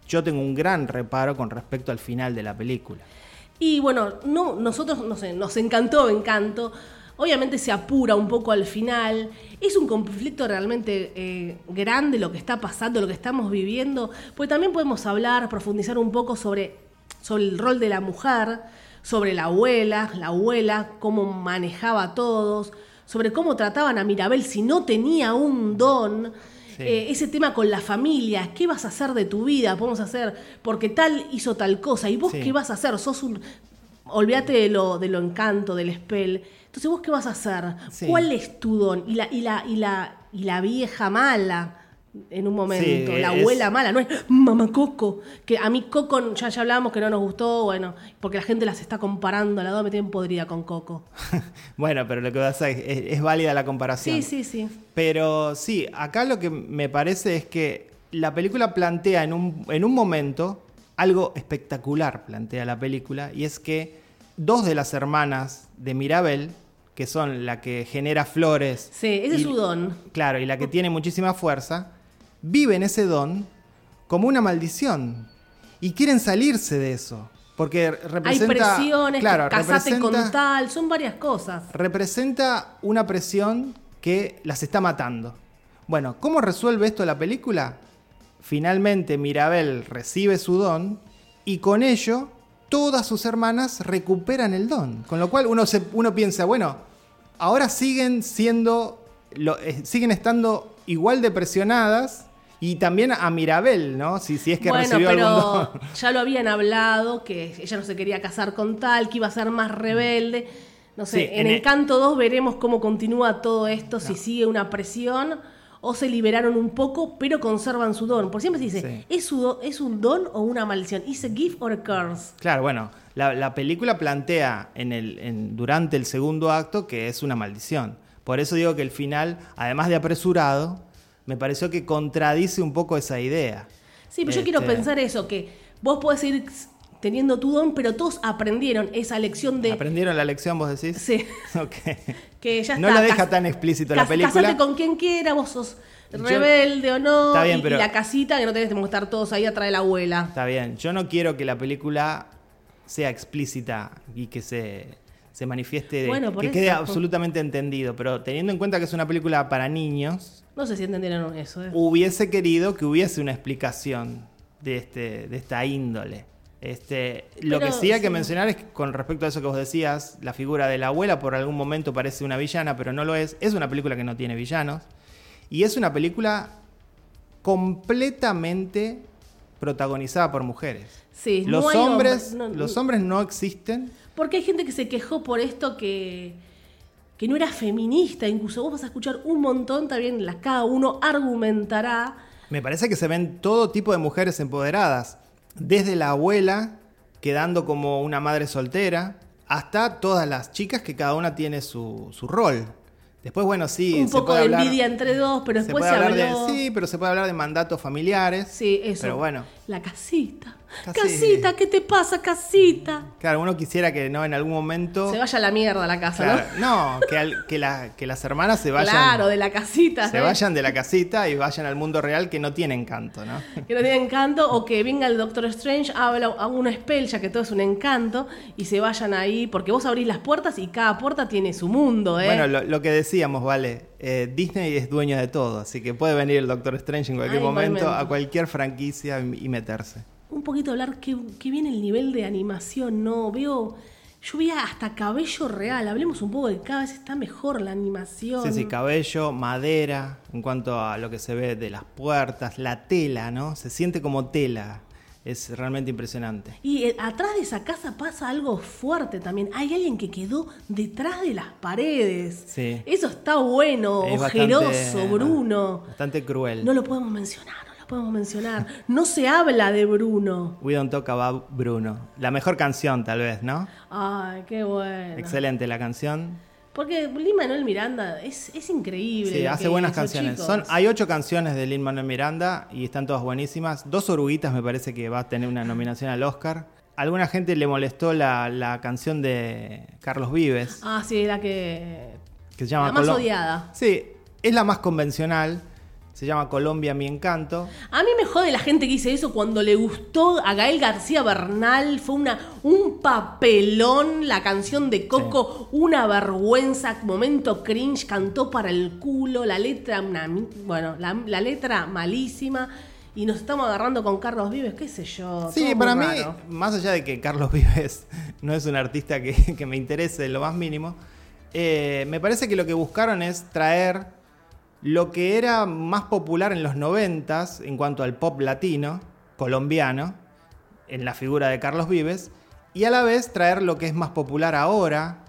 yo tengo un gran reparo con respecto al final de la película. Y bueno, no, nosotros, no sé, nos encantó Encanto. Obviamente se apura un poco al final. Es un conflicto realmente eh, grande lo que está pasando, lo que estamos viviendo. Pues también podemos hablar, profundizar un poco sobre, sobre el rol de la mujer, sobre la abuela, la abuela, cómo manejaba a todos, sobre cómo trataban a Mirabel si no tenía un don. Sí. Eh, ese tema con la familia, ¿qué vas a hacer de tu vida? Podemos hacer, porque tal hizo tal cosa, ¿y vos Sí. qué vas a hacer? Sos un... Olvídate de lo, de lo encanto, del spell. Entonces, ¿vos qué vas a hacer? Sí. ¿Cuál es tu don? Y la, y la, y la, y la vieja mala, en un momento, Sí, la es- abuela mala, no es mamá Coco. Que a mí Coco, ya, ya hablábamos que no nos gustó, bueno, porque la gente las está comparando, la dos me tienen podrida con Coco. Bueno, pero lo que pasa es, es, es válida la comparación. Sí, sí, sí. Pero sí, acá lo que me parece es que la película plantea en un, en un momento algo espectacular, plantea la película, y es que dos de las hermanas de Mirabel, que son la que genera flores. Sí, ese es su don. Claro, y la que tiene muchísima fuerza, viven ese don como una maldición. Y quieren salirse de eso. Porque Hay representa. presiones, claro, casate con tal, son varias cosas. representa una presión que las está matando. Bueno, ¿cómo resuelve esto la película? Finalmente Mirabel recibe su don y con ello todas sus hermanas recuperan el don. Con lo cual uno, se, uno piensa, bueno, ahora siguen siendo, lo- eh, siguen estando igual de presionadas y también a Mirabel, ¿no? Si, si es que bueno, recibió algún pero don. ya lo habían hablado, que ella no se quería casar con tal, que iba a ser más rebelde. No sé, Sí, en, en e- Encanto 2 veremos cómo continúa todo esto, si sigue una presión o se liberaron un poco, pero conservan su don. Por siempre se dice, Sí. ¿es, su do- ¿es un don o una maldición? ¿Is a gift or a curse? Claro, bueno, la, la película plantea en el, en- durante el segundo acto que es una maldición. Por eso digo que el final, además de apresurado, me pareció que contradice un poco esa idea. Sí, pero yo quiero Este, pensar eso, que vos podés ir teniendo tu don, pero todos aprendieron esa lección de... ¿Aprendieron la lección, vos decís? Sí. Ok. que ya No la deja tan explícito la película. Casate con quien quiera, vos sos Yo- rebelde o no. Está bien, y, y pero- la casita que no tenés que estar todos ahí atrás de la abuela. Está bien. Yo no quiero que la película sea explícita y que se, se manifieste, Bueno, que eso. quede absolutamente entendido. Pero teniendo en cuenta que es una película para niños, No sé si entendieron eso. ¿eh? hubiese querido que hubiese una explicación de, este, de esta índole. Este, lo Pero, que sí hay que sí. mencionar es que con respecto a eso que vos decías, la figura de la abuela por algún momento parece una villana, pero no lo es. Es una película que no tiene villanos. Y es una película completamente protagonizada por mujeres. Sí, Los, no hombres, hombres, no- los hombres no existen. Porque hay gente que se quejó por esto que que no era feminista, incluso vos vas a escuchar un montón también, las, cada uno argumentará. Me parece que se ven todo tipo de mujeres empoderadas, desde la abuela quedando como una madre soltera, hasta todas las chicas que cada una tiene su, su rol. Después, bueno, sí. un se poco puede de hablar- envidia entre dos, pero se después puede se, hablar habló. de, sí, pero se puede hablar de mandatos familiares. Sí, eso. Pero bueno, La casita. Casi- Casita, ¿qué te pasa, casita? claro, uno quisiera que no en algún momento. Se vaya a la mierda la casa, Claro, no, que, al- que, la- que las hermanas se ¿no? vayan. Claro, de la casita. se ¿eh? vayan de la casita y vayan al mundo real que no tiene encanto, ¿no? Que no tiene encanto, o que venga el Doctor Strange, habla a una spell, ya que todo es un encanto, y se vayan ahí, porque vos abrís las puertas y cada puerta tiene su mundo, ¿eh? Bueno, lo, lo que decíamos, vale, eh, Disney es dueño de todo, así que puede venir el Doctor Strange en cualquier Ay, momento momento. a cualquier franquicia y meterse. Un poquito hablar qué, qué viene el nivel de animación, ¿no? Veo, yo veía hasta cabello real, hablemos un poco de que cada vez está mejor la animación. Sí, sí, cabello, madera, en cuanto a lo que se ve de las puertas, la tela, ¿no? Se siente como tela. Es realmente impresionante. Y eh, atrás de esa casa pasa algo fuerte también. Hay alguien que quedó detrás de las paredes. Sí. Eso está bueno, Es ojeroso, bastante- Bruno. Bastante cruel. No lo podemos mencionar, podemos mencionar. No se habla de Bruno. We Don't Talk About Bruno. La mejor canción, tal vez, ¿no? Ay, qué bueno. Excelente la canción. Porque Lin Manuel Miranda es, es increíble. Sí, hace buenas canciones. chicos. Son, hay ocho canciones de Lin Manuel Miranda y están todas buenísimas. Dos oruguitas me parece que va a tener una nominación al Oscar. Alguna gente le molestó la, la canción de Carlos Vives, Ah, sí, la que. que se llama La más odiada. Sí, es la más convencional. Se llama Colombia mi encanto. A mí me jode la gente que dice eso cuando le gustó a Gael García Bernal. Fue una, un papelón la canción de Coco, una vergüenza, momento cringe, cantó para el culo, la letra, una bueno, la, la letra malísima. Y nos estamos agarrando con Carlos Vives, qué sé yo. Sí, para mí, raro. más allá de que Carlos Vives no es un artista que, que me interese lo más mínimo, eh, me parece que lo que buscaron es traer lo que era más popular en los noventas en cuanto al pop latino, colombiano, en la figura de Carlos Vives, y a la vez traer lo que es más popular ahora,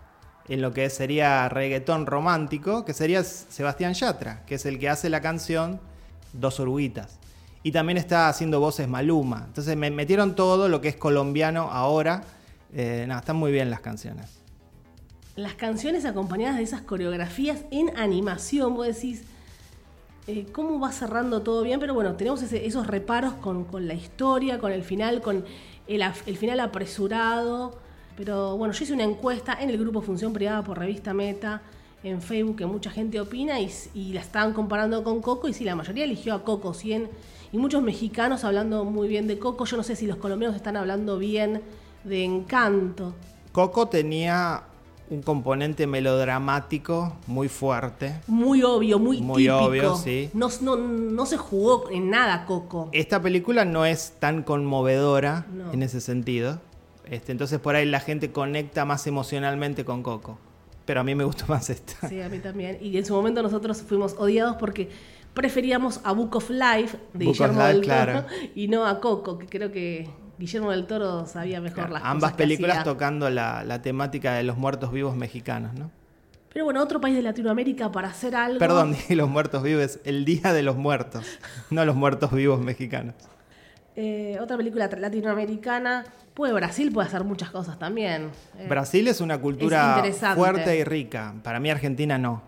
en lo que sería reggaetón romántico, que sería Sebastián Yatra, que es el que hace la canción Dos Oruguitas. Y también está haciendo voces Maluma. Entonces me metieron todo lo que es colombiano ahora. Eh, nada, están muy bien las canciones. Las canciones acompañadas de esas coreografías en animación, vos decís, eh, ¿cómo va cerrando todo bien? Pero bueno, tenemos esos reparos con, la historia, con el final, con el, final apresurado. Pero bueno, yo hice una encuesta en el grupo Función Privada por Revista Meta, en Facebook, que mucha gente opina y la estaban comparando con Coco. Y sí, la mayoría eligió a Coco 100. Y muchos mexicanos hablando muy bien de Coco. Yo no sé si los colombianos están hablando bien de Encanto. Coco tenía un componente melodramático muy fuerte. Muy obvio, muy, Muy típico. obvio, sí. No, no, no se jugó en nada Coco. Esta película no es tan conmovedora No. en ese sentido. Este, entonces por ahí la gente conecta más emocionalmente con Coco. Pero a mí me gustó más esta. Sí, a mí también. Y en su momento nosotros fuimos odiados porque preferíamos a Book of Life de Book of Guillermo Life, del claro. y no a Coco, que creo que Guillermo del Toro sabía mejor las Ambas cosas que películas hacía. tocando la, la temática de los muertos vivos mexicanos, ¿no? Pero bueno, otro país de Latinoamérica para hacer algo. Perdón, los muertos vivos, el Día de los Muertos, no los muertos vivos mexicanos. Eh, otra película latinoamericana. Puede Brasil puede hacer muchas cosas también. Eh, Brasil es una cultura fuerte y rica. Para mí Argentina no.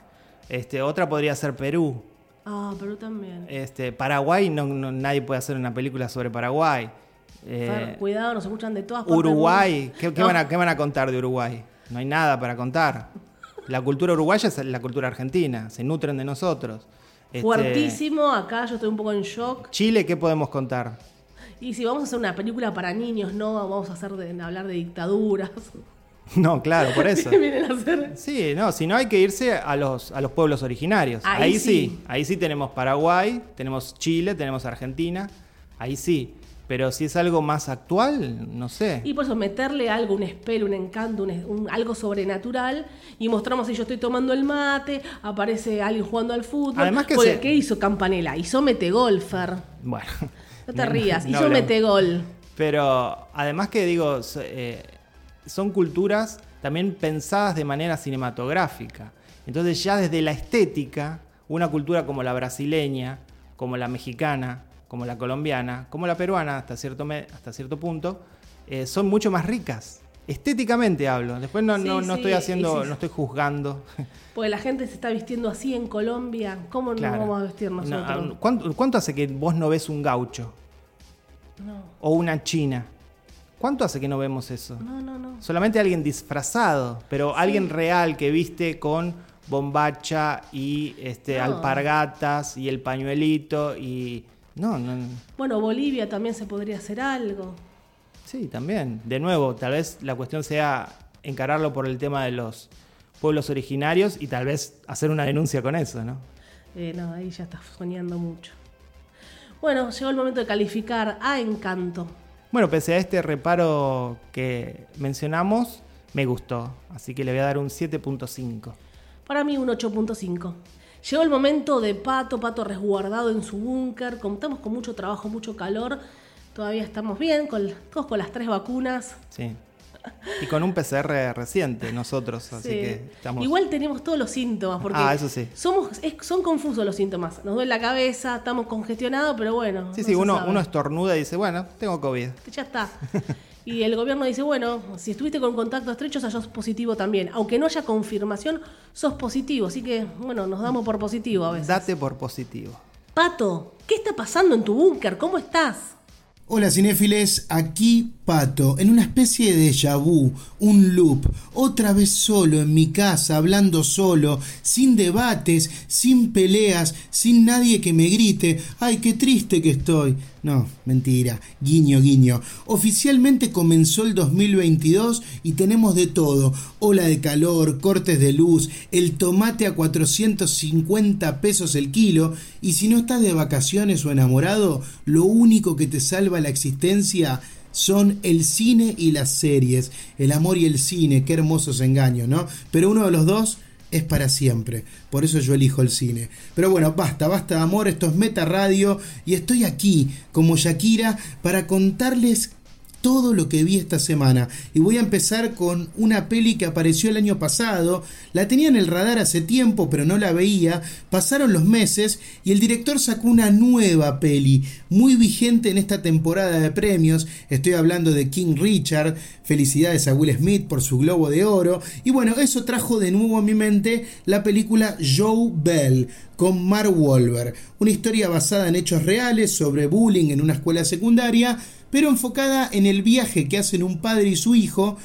Este, otra podría ser Perú. Ah, Perú también. Este, Paraguay, no, no- nadie puede hacer una película sobre Paraguay. Eh, cuidado, nos escuchan de todas partes. Uruguay. ¿qué, van a, qué van a contar de Uruguay? No hay nada para contar. La cultura uruguaya es la cultura argentina, se nutren de nosotros. Este, Fuertísimo, acá yo estoy un poco en shock. Chile, ¿qué podemos contar? Y si vamos a hacer una película para niños, no vamos a hacer de, hablar de dictaduras. No, claro, por eso. ¿Qué vienen a hacer? Sí, no, si no hay que irse a los, a los pueblos originarios. Ahí Ahí, sí. sí. ahí sí tenemos Paraguay, tenemos Chile, tenemos Argentina, ahí sí. Pero si es algo más actual, no sé. Y por eso meterle algo, un spell, un encanto, un, un- algo sobrenatural y mostramos si yo estoy tomando el mate, aparece alguien jugando al fútbol. Además que se- ¿Qué hizo Campanella? Hizo metegolfer. Bueno. No te rías, no hizo hablemos. metegol. Pero además que digo, eh, son culturas también pensadas de manera cinematográfica. Entonces ya desde la estética, una cultura como la brasileña, como la mexicana, como la colombiana, como la peruana hasta cierto, hasta cierto punto, eh, son mucho más ricas. Estéticamente hablo. Después no, no, no estoy haciendo, no estoy juzgando. Porque la gente se está vistiendo así en Colombia. ¿Cómo no vamos a vestir nosotros? ¿cuánto, ¿Cuánto hace que vos no ves un gaucho? No. O una china. ¿Cuánto hace que no vemos eso? No, no, no. Solamente alguien disfrazado, pero alguien real que viste con bombacha y este, alpargatas y el pañuelito y... No, no. Bueno, Bolivia también se podría hacer algo. Sí, también. De nuevo, tal vez la cuestión sea encararlo por el tema de los pueblos originarios y tal vez hacer una denuncia con eso, ¿no? Eh, no, ahí ya estás soñando mucho. Bueno, llegó el momento de calificar a Encanto. Bueno, pese a este reparo que mencionamos, me gustó. Así que le voy a dar un 7.5. Para mí un 8.5. Llegó el momento de Pato, Pato resguardado en su búnker. Contamos con mucho trabajo, mucho calor. Todavía estamos bien, con, todos con las tres vacunas. Sí. Y con un PCR reciente nosotros, así que estamos... Igual tenemos todos los síntomas, porque ah, eso sí. somos, son confusos los síntomas. Nos duele la cabeza, estamos congestionados, pero bueno. Sí, sí, uno, uno estornuda y dice, bueno, tengo COVID. Ya está. Y el gobierno dice, bueno, si estuviste con contacto estrecho, sos positivo también. Aunque no haya confirmación, sos positivo. Así que, bueno, nos damos por positivo a veces. Date por positivo. Pato, ¿qué está pasando en tu búnker? ¿Cómo estás? Hola cinéfiles, aquí Pato, en una especie de déjà un loop, otra vez solo en mi casa, hablando solo, sin debates, sin peleas, sin nadie que me grite, ay, qué triste que estoy. No, mentira, guiño, guiño. Oficialmente comenzó el 2022 y tenemos de todo. Ola de calor, cortes de luz, el tomate a 450 pesos el kilo. Y si no estás de vacaciones o enamorado, lo único que te salva la existencia son el cine y las series. El amor y el cine, qué hermosos engaños, ¿no? Pero uno de los dos es para siempre. Por eso yo elijo el cine. Pero bueno, basta, basta de amor, esto es Meta Radio y estoy aquí como Shakira para contarles todo lo que vi esta semana. Y voy a empezar con una peli que apareció el año pasado. La tenía en el radar hace tiempo, pero no la veía. Pasaron los meses y el director sacó una nueva peli, muy vigente en esta temporada de premios. Estoy hablando de King Richard. Felicidades a Will Smith por su Globo de Oro. Y bueno, eso trajo de nuevo a mi mente la película Joe Bell con Mark Wahlberg. Una historia basada en hechos reales sobre bullying en una escuela secundaria pero enfocada en el viaje que hacen un padre y su hijo,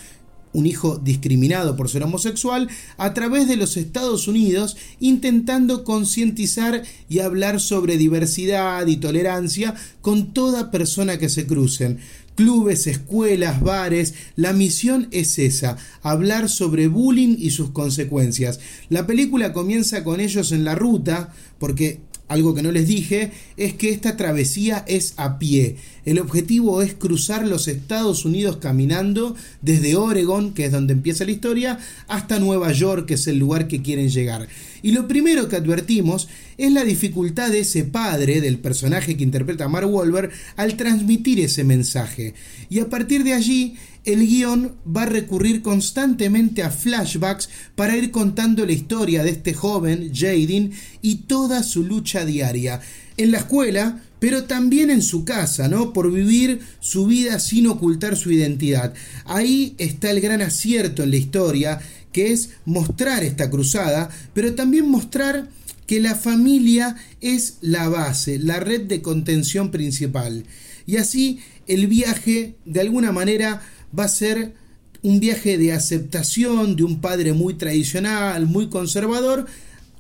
un hijo discriminado por ser homosexual, a través de los Estados Unidos, intentando concientizar y hablar sobre diversidad y tolerancia con toda persona que se crucen. Clubes, escuelas, bares, la misión es esa, hablar sobre bullying y sus consecuencias. La película comienza con ellos en la ruta, porque algo que no les dije es que esta travesía es a pie. El objetivo es cruzar los Estados Unidos caminando desde Oregon, que es donde empieza la historia, hasta Nueva York, que es el lugar que quieren llegar. Y lo primero que advertimos es la dificultad de ese padre, del personaje que interpreta Mark Wahlberg, al transmitir ese mensaje. Y a partir de allí el guion va a recurrir constantemente a flashbacks para ir contando la historia de este joven, Jadin, y toda su lucha diaria. En la escuela, pero también en su casa, ¿no? Por vivir su vida sin ocultar su identidad. Ahí está el gran acierto en la historia, que es mostrar esta cruzada, pero también mostrar que la familia es la base, la red de contención principal. Y así el viaje, de alguna manera, va a ser un viaje de aceptación de un padre muy tradicional, muy conservador,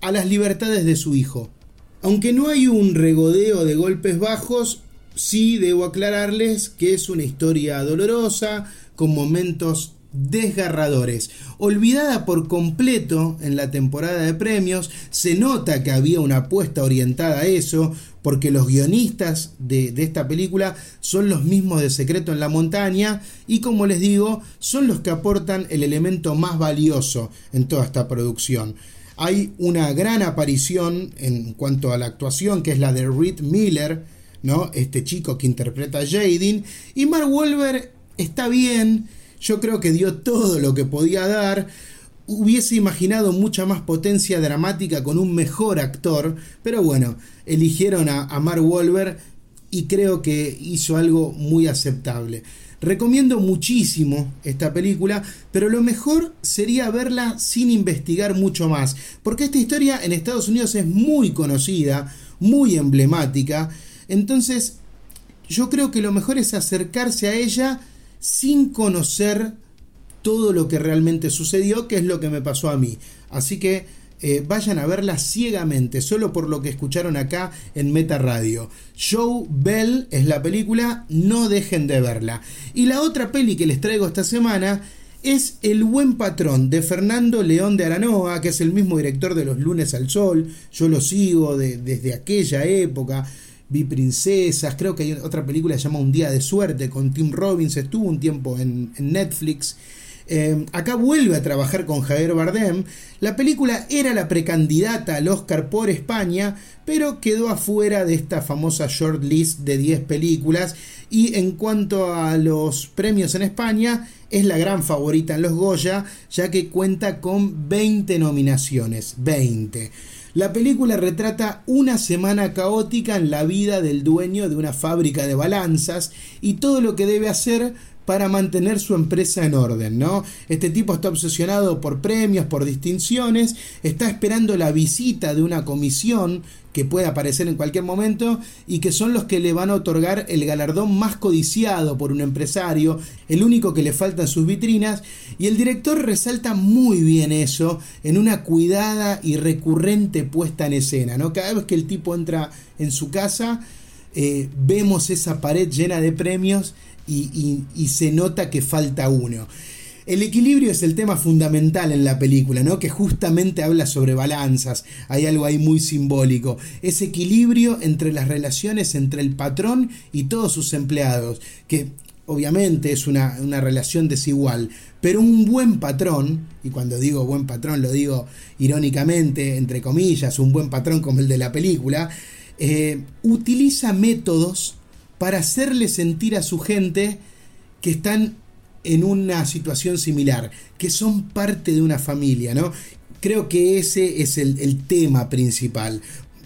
a las libertades de su hijo. Aunque no hay un regodeo de golpes bajos, sí debo aclararles que es una historia dolorosa, con momentos desgarradores. Olvidada por completo en la temporada de premios, se nota que había una apuesta orientada a eso, porque los guionistas de, esta película son los mismos de Secreto en la Montaña y como les digo, son los que aportan el elemento más valioso en toda esta producción. Hay una gran aparición en cuanto a la actuación, que es la de Reed Miller, ¿no? Este chico que interpreta a Jadin. Y Mark Wolver está bien, yo creo que dio todo lo que podía dar. Hubiese imaginado mucha más potencia dramática con un mejor actor, pero bueno, eligieron a, Mark Wahlberg y creo que hizo algo muy aceptable. Recomiendo muchísimo esta película, pero lo mejor sería verla sin investigar mucho más, porque esta historia en Estados Unidos es muy conocida, muy emblemática, entonces yo creo que lo mejor es acercarse a ella sin conocer todo lo que realmente sucedió, que es lo que me pasó a mí. Así que eh, vayan a verla ciegamente, solo por lo que escucharon acá en Meta Radio. Show Bell es la película, no dejen de verla. Y la otra peli que les traigo esta semana es El buen patrón de Fernando León de Aranoa, que es el mismo director de Los lunes al sol. Yo lo sigo desde aquella época. Vi Princesas, creo que hay otra película que se llama Un Día de Suerte con Tim Robbins, estuvo un tiempo en Netflix. Eh, acá vuelve a trabajar con Javier Bardem. La película era la precandidata al Oscar por España, pero quedó afuera de esta famosa shortlist de 10 películas. Y en cuanto a los premios en España, es la gran favorita en los Goya, ya que cuenta con 20 nominaciones. 20. La película retrata una semana caótica en la vida del dueño de una fábrica de balanzas y todo lo que debe hacer para mantener su empresa en orden, ¿no? Este tipo está obsesionado por premios, por distinciones, está esperando la visita de una comisión que puede aparecer en cualquier momento y que son los que le van a otorgar el galardón más codiciado por un empresario, el único que le falta en sus vitrinas, y el director resalta muy bien eso en una cuidada y recurrente puesta en escena, ¿no? Cada vez que el tipo entra en su casa, eh, vemos esa pared llena de premios y, se nota que falta uno. El equilibrio es el tema fundamental en la película, ¿no? Que justamente habla sobre balanzas. Hay algo ahí muy simbólico. Ese equilibrio entre las relaciones entre el patrón y todos sus empleados. Que obviamente es una, relación desigual. Pero un buen patrón, y cuando digo buen patrón lo digo irónicamente, entre comillas, un buen patrón como el de la película, eh, utiliza métodos para hacerle sentir a su gente que están en una situación similar, que son parte de una familia, ¿no? Creo que ese es el, tema principal.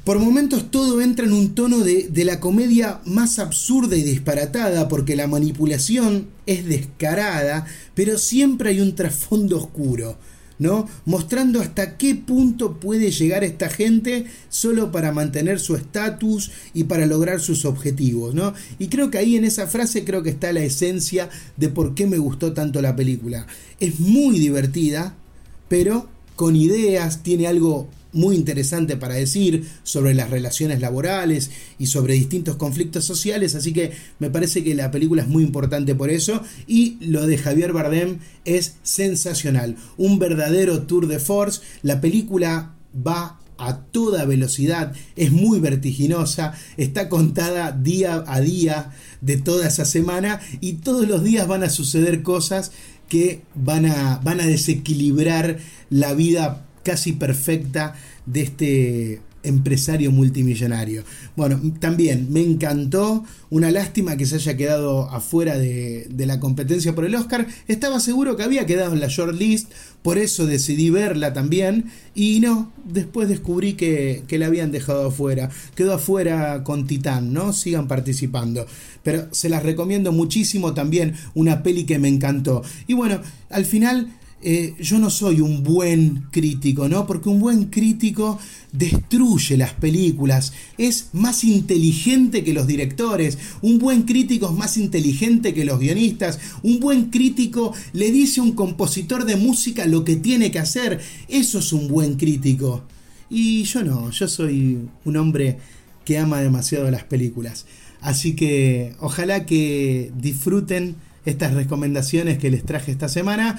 Por momentos todo entra en un tono de, la comedia más absurda y disparatada porque la manipulación es descarada, pero siempre hay un trasfondo oscuro. ¿No? Mostrando hasta qué punto puede llegar esta gente solo para mantener su estatus y para lograr sus objetivos, ¿no? Y creo que ahí en esa frase creo que está la esencia de por qué me gustó tanto la película. Es muy divertida, pero con ideas, tiene algo muy interesante para decir sobre las relaciones laborales y sobre distintos conflictos sociales, así que me parece que la película es muy importante por eso y lo de Javier Bardem es sensacional, un verdadero tour de force, la película va a toda velocidad, es muy vertiginosa, está contada día a día de toda esa semana y todos los días van a suceder cosas que van a, van a desequilibrar la vida casi perfecta de este empresario multimillonario. Bueno, también me encantó, una lástima que se haya quedado afuera de, la competencia por el Oscar, estaba seguro que había quedado en la shortlist, por eso decidí verla también, y no, después descubrí que, que la habían dejado afuera, quedó afuera con Titán, ¿no? Sigan participando, pero se las recomiendo muchísimo también, una peli que me encantó. Y bueno, al final eh, yo no soy un buen crítico, ¿no? Porque un buen crítico destruye las películas, es más inteligente que los directores, un buen crítico es más inteligente que los guionistas, un buen crítico le dice a un compositor de música lo que tiene que hacer, eso es un buen crítico. Y yo no, yo soy un hombre que ama demasiado las películas. Así que ojalá que disfruten estas recomendaciones que les traje esta semana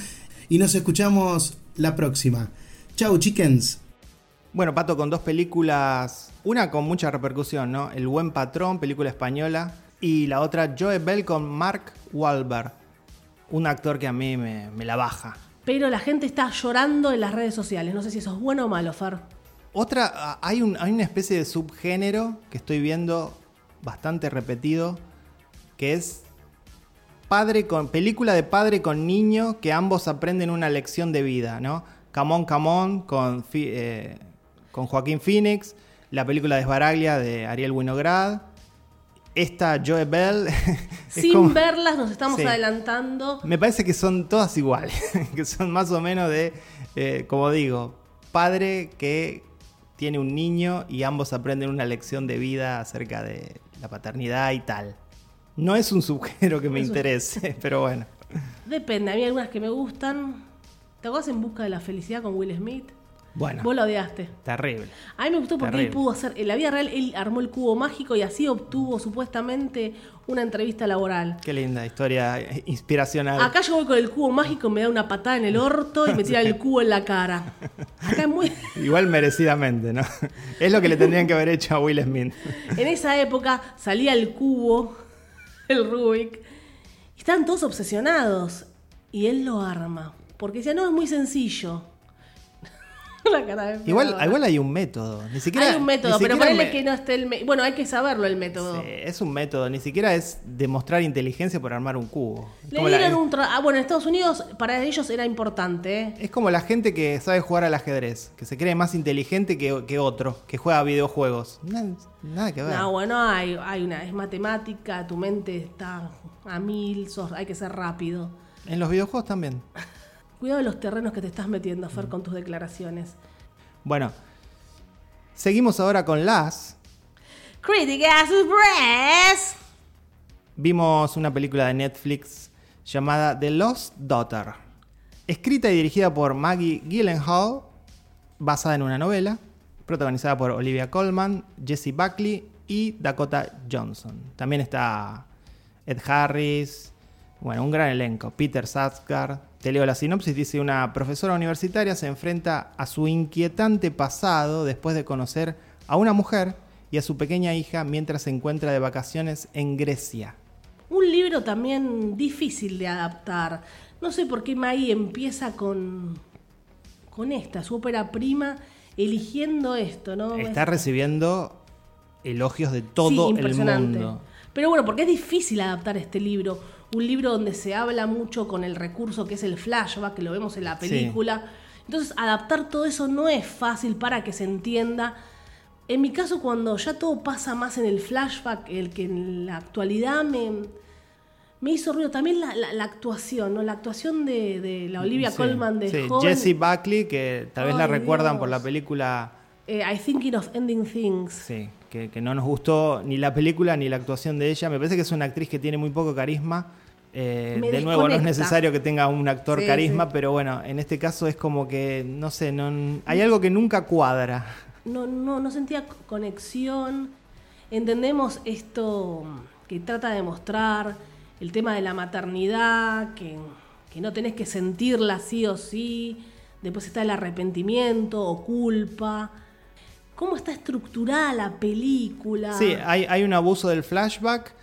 y nos escuchamos la próxima. Chau, chickens. Bueno, Pato, con dos películas, una con mucha repercusión, ¿no? El Buen Patrón, película española, y la otra Joe Bell con Mark Wahlberg, un actor que a mí me, la baja. Pero la gente está llorando en las redes sociales, no sé si eso es bueno o malo, Far. Otra, hay, un, hay una especie de subgénero que estoy viendo bastante repetido, que es padre con película de padre con niño que ambos aprenden una lección de vida, ¿no? Come On con, eh, con Joaquín Phoenix, la película de Sbaraglia de Ariel Winograd, esta Joe Bell. Sin como- verlas nos estamos Sí. adelantando. Me parece que son todas iguales, que son más o menos de, eh, como digo, padre que tiene un niño y ambos aprenden una lección de vida acerca de la paternidad y tal. No es un subgénero que me Es un- interese, pero bueno. Depende, a mí hay algunas que me gustan. ¿Te acuerdas en busca de la felicidad con Will Smith? Bueno, Vos la odiaste. terrible. A mí me gustó porque él pudo hacer, en la vida real, él armó el cubo mágico y así obtuvo supuestamente una entrevista laboral. Qué linda historia inspiracional. Acá yo voy con el cubo mágico, me da una patada en el orto y me tira el cubo en la cara. Acá es muy. Igual merecidamente, ¿no? Es lo que le tendrían que haber hecho a Will Smith. En esa época salía el cubo, el Rubik, y estaban todos obsesionados. Y él lo arma. Porque decía, no, es muy sencillo. La cara de Igual, igual hay un método. Ni siquiera, Hay un método, pero ponele me- que no esté el... me- Bueno, hay que saberlo el método. Sí, es un método, ni siquiera es demostrar inteligencia por armar un cubo. Le la- dieron un... tra- Ah, bueno, en Estados Unidos para ellos era importante, ¿eh? Es como la gente que sabe jugar al ajedrez, que se cree más inteligente que, que otro, que juega a videojuegos. Nada, nada que ver. No, bueno, hay, hay una... Es matemática, tu mente está a mil, sos- hay que ser rápido. En los videojuegos también. Cuidado de los terrenos que te estás metiendo, Fer, con tus declaraciones. Bueno, seguimos ahora con las. Críticas Express. Vimos una película de Netflix llamada The Lost Daughter, escrita y dirigida por Maggie Gyllenhaal, basada en una novela, protagonizada por Olivia Colman, Jesse Buckley y Dakota Johnson. También está Ed Harris, bueno, un gran elenco. Peter Sarsgaard. Te leo la sinopsis, dice una profesora universitaria se enfrenta a su inquietante pasado después de conocer a una mujer y a su pequeña hija mientras se encuentra de vacaciones en Grecia. Un libro también difícil de adaptar. No sé por qué Maggie empieza con, con esta, su ópera prima, eligiendo esto, ¿no? Está Es- recibiendo elogios de Sí, todo el impresionante. mundo. Pero bueno, porque es difícil adaptar este libro. Un libro donde se habla mucho con el recurso que es el flashback, que lo vemos en la Sí. película. Entonces, adaptar todo eso no es fácil para que se entienda. En mi caso, cuando ya todo pasa más en el flashback, el que en la actualidad me, me hizo ruido. También la, la- la actuación, ¿no? La actuación de, de la Olivia Sí, Colman de sí. joven. Jessie Buckley, que tal vez la recuerdan por la película eh, I Thinking of Ending Things. Sí, que, que no nos gustó ni la película ni la actuación de ella. Me parece que es una actriz que tiene muy poco carisma. Eh, de nuevo, no es necesario que tenga un actor Sí, carisma, sí. pero bueno, en este caso es como que, no sé, no, hay algo que nunca cuadra. no, no, no sentía co- conexión. Entendemos esto que trata de mostrar, el tema de la maternidad, que, que no tenés que sentirla sí o sí. Después está el arrepentimiento o culpa. ¿Cómo está estructurada la película? Sí, hay, hay un abuso del flashback.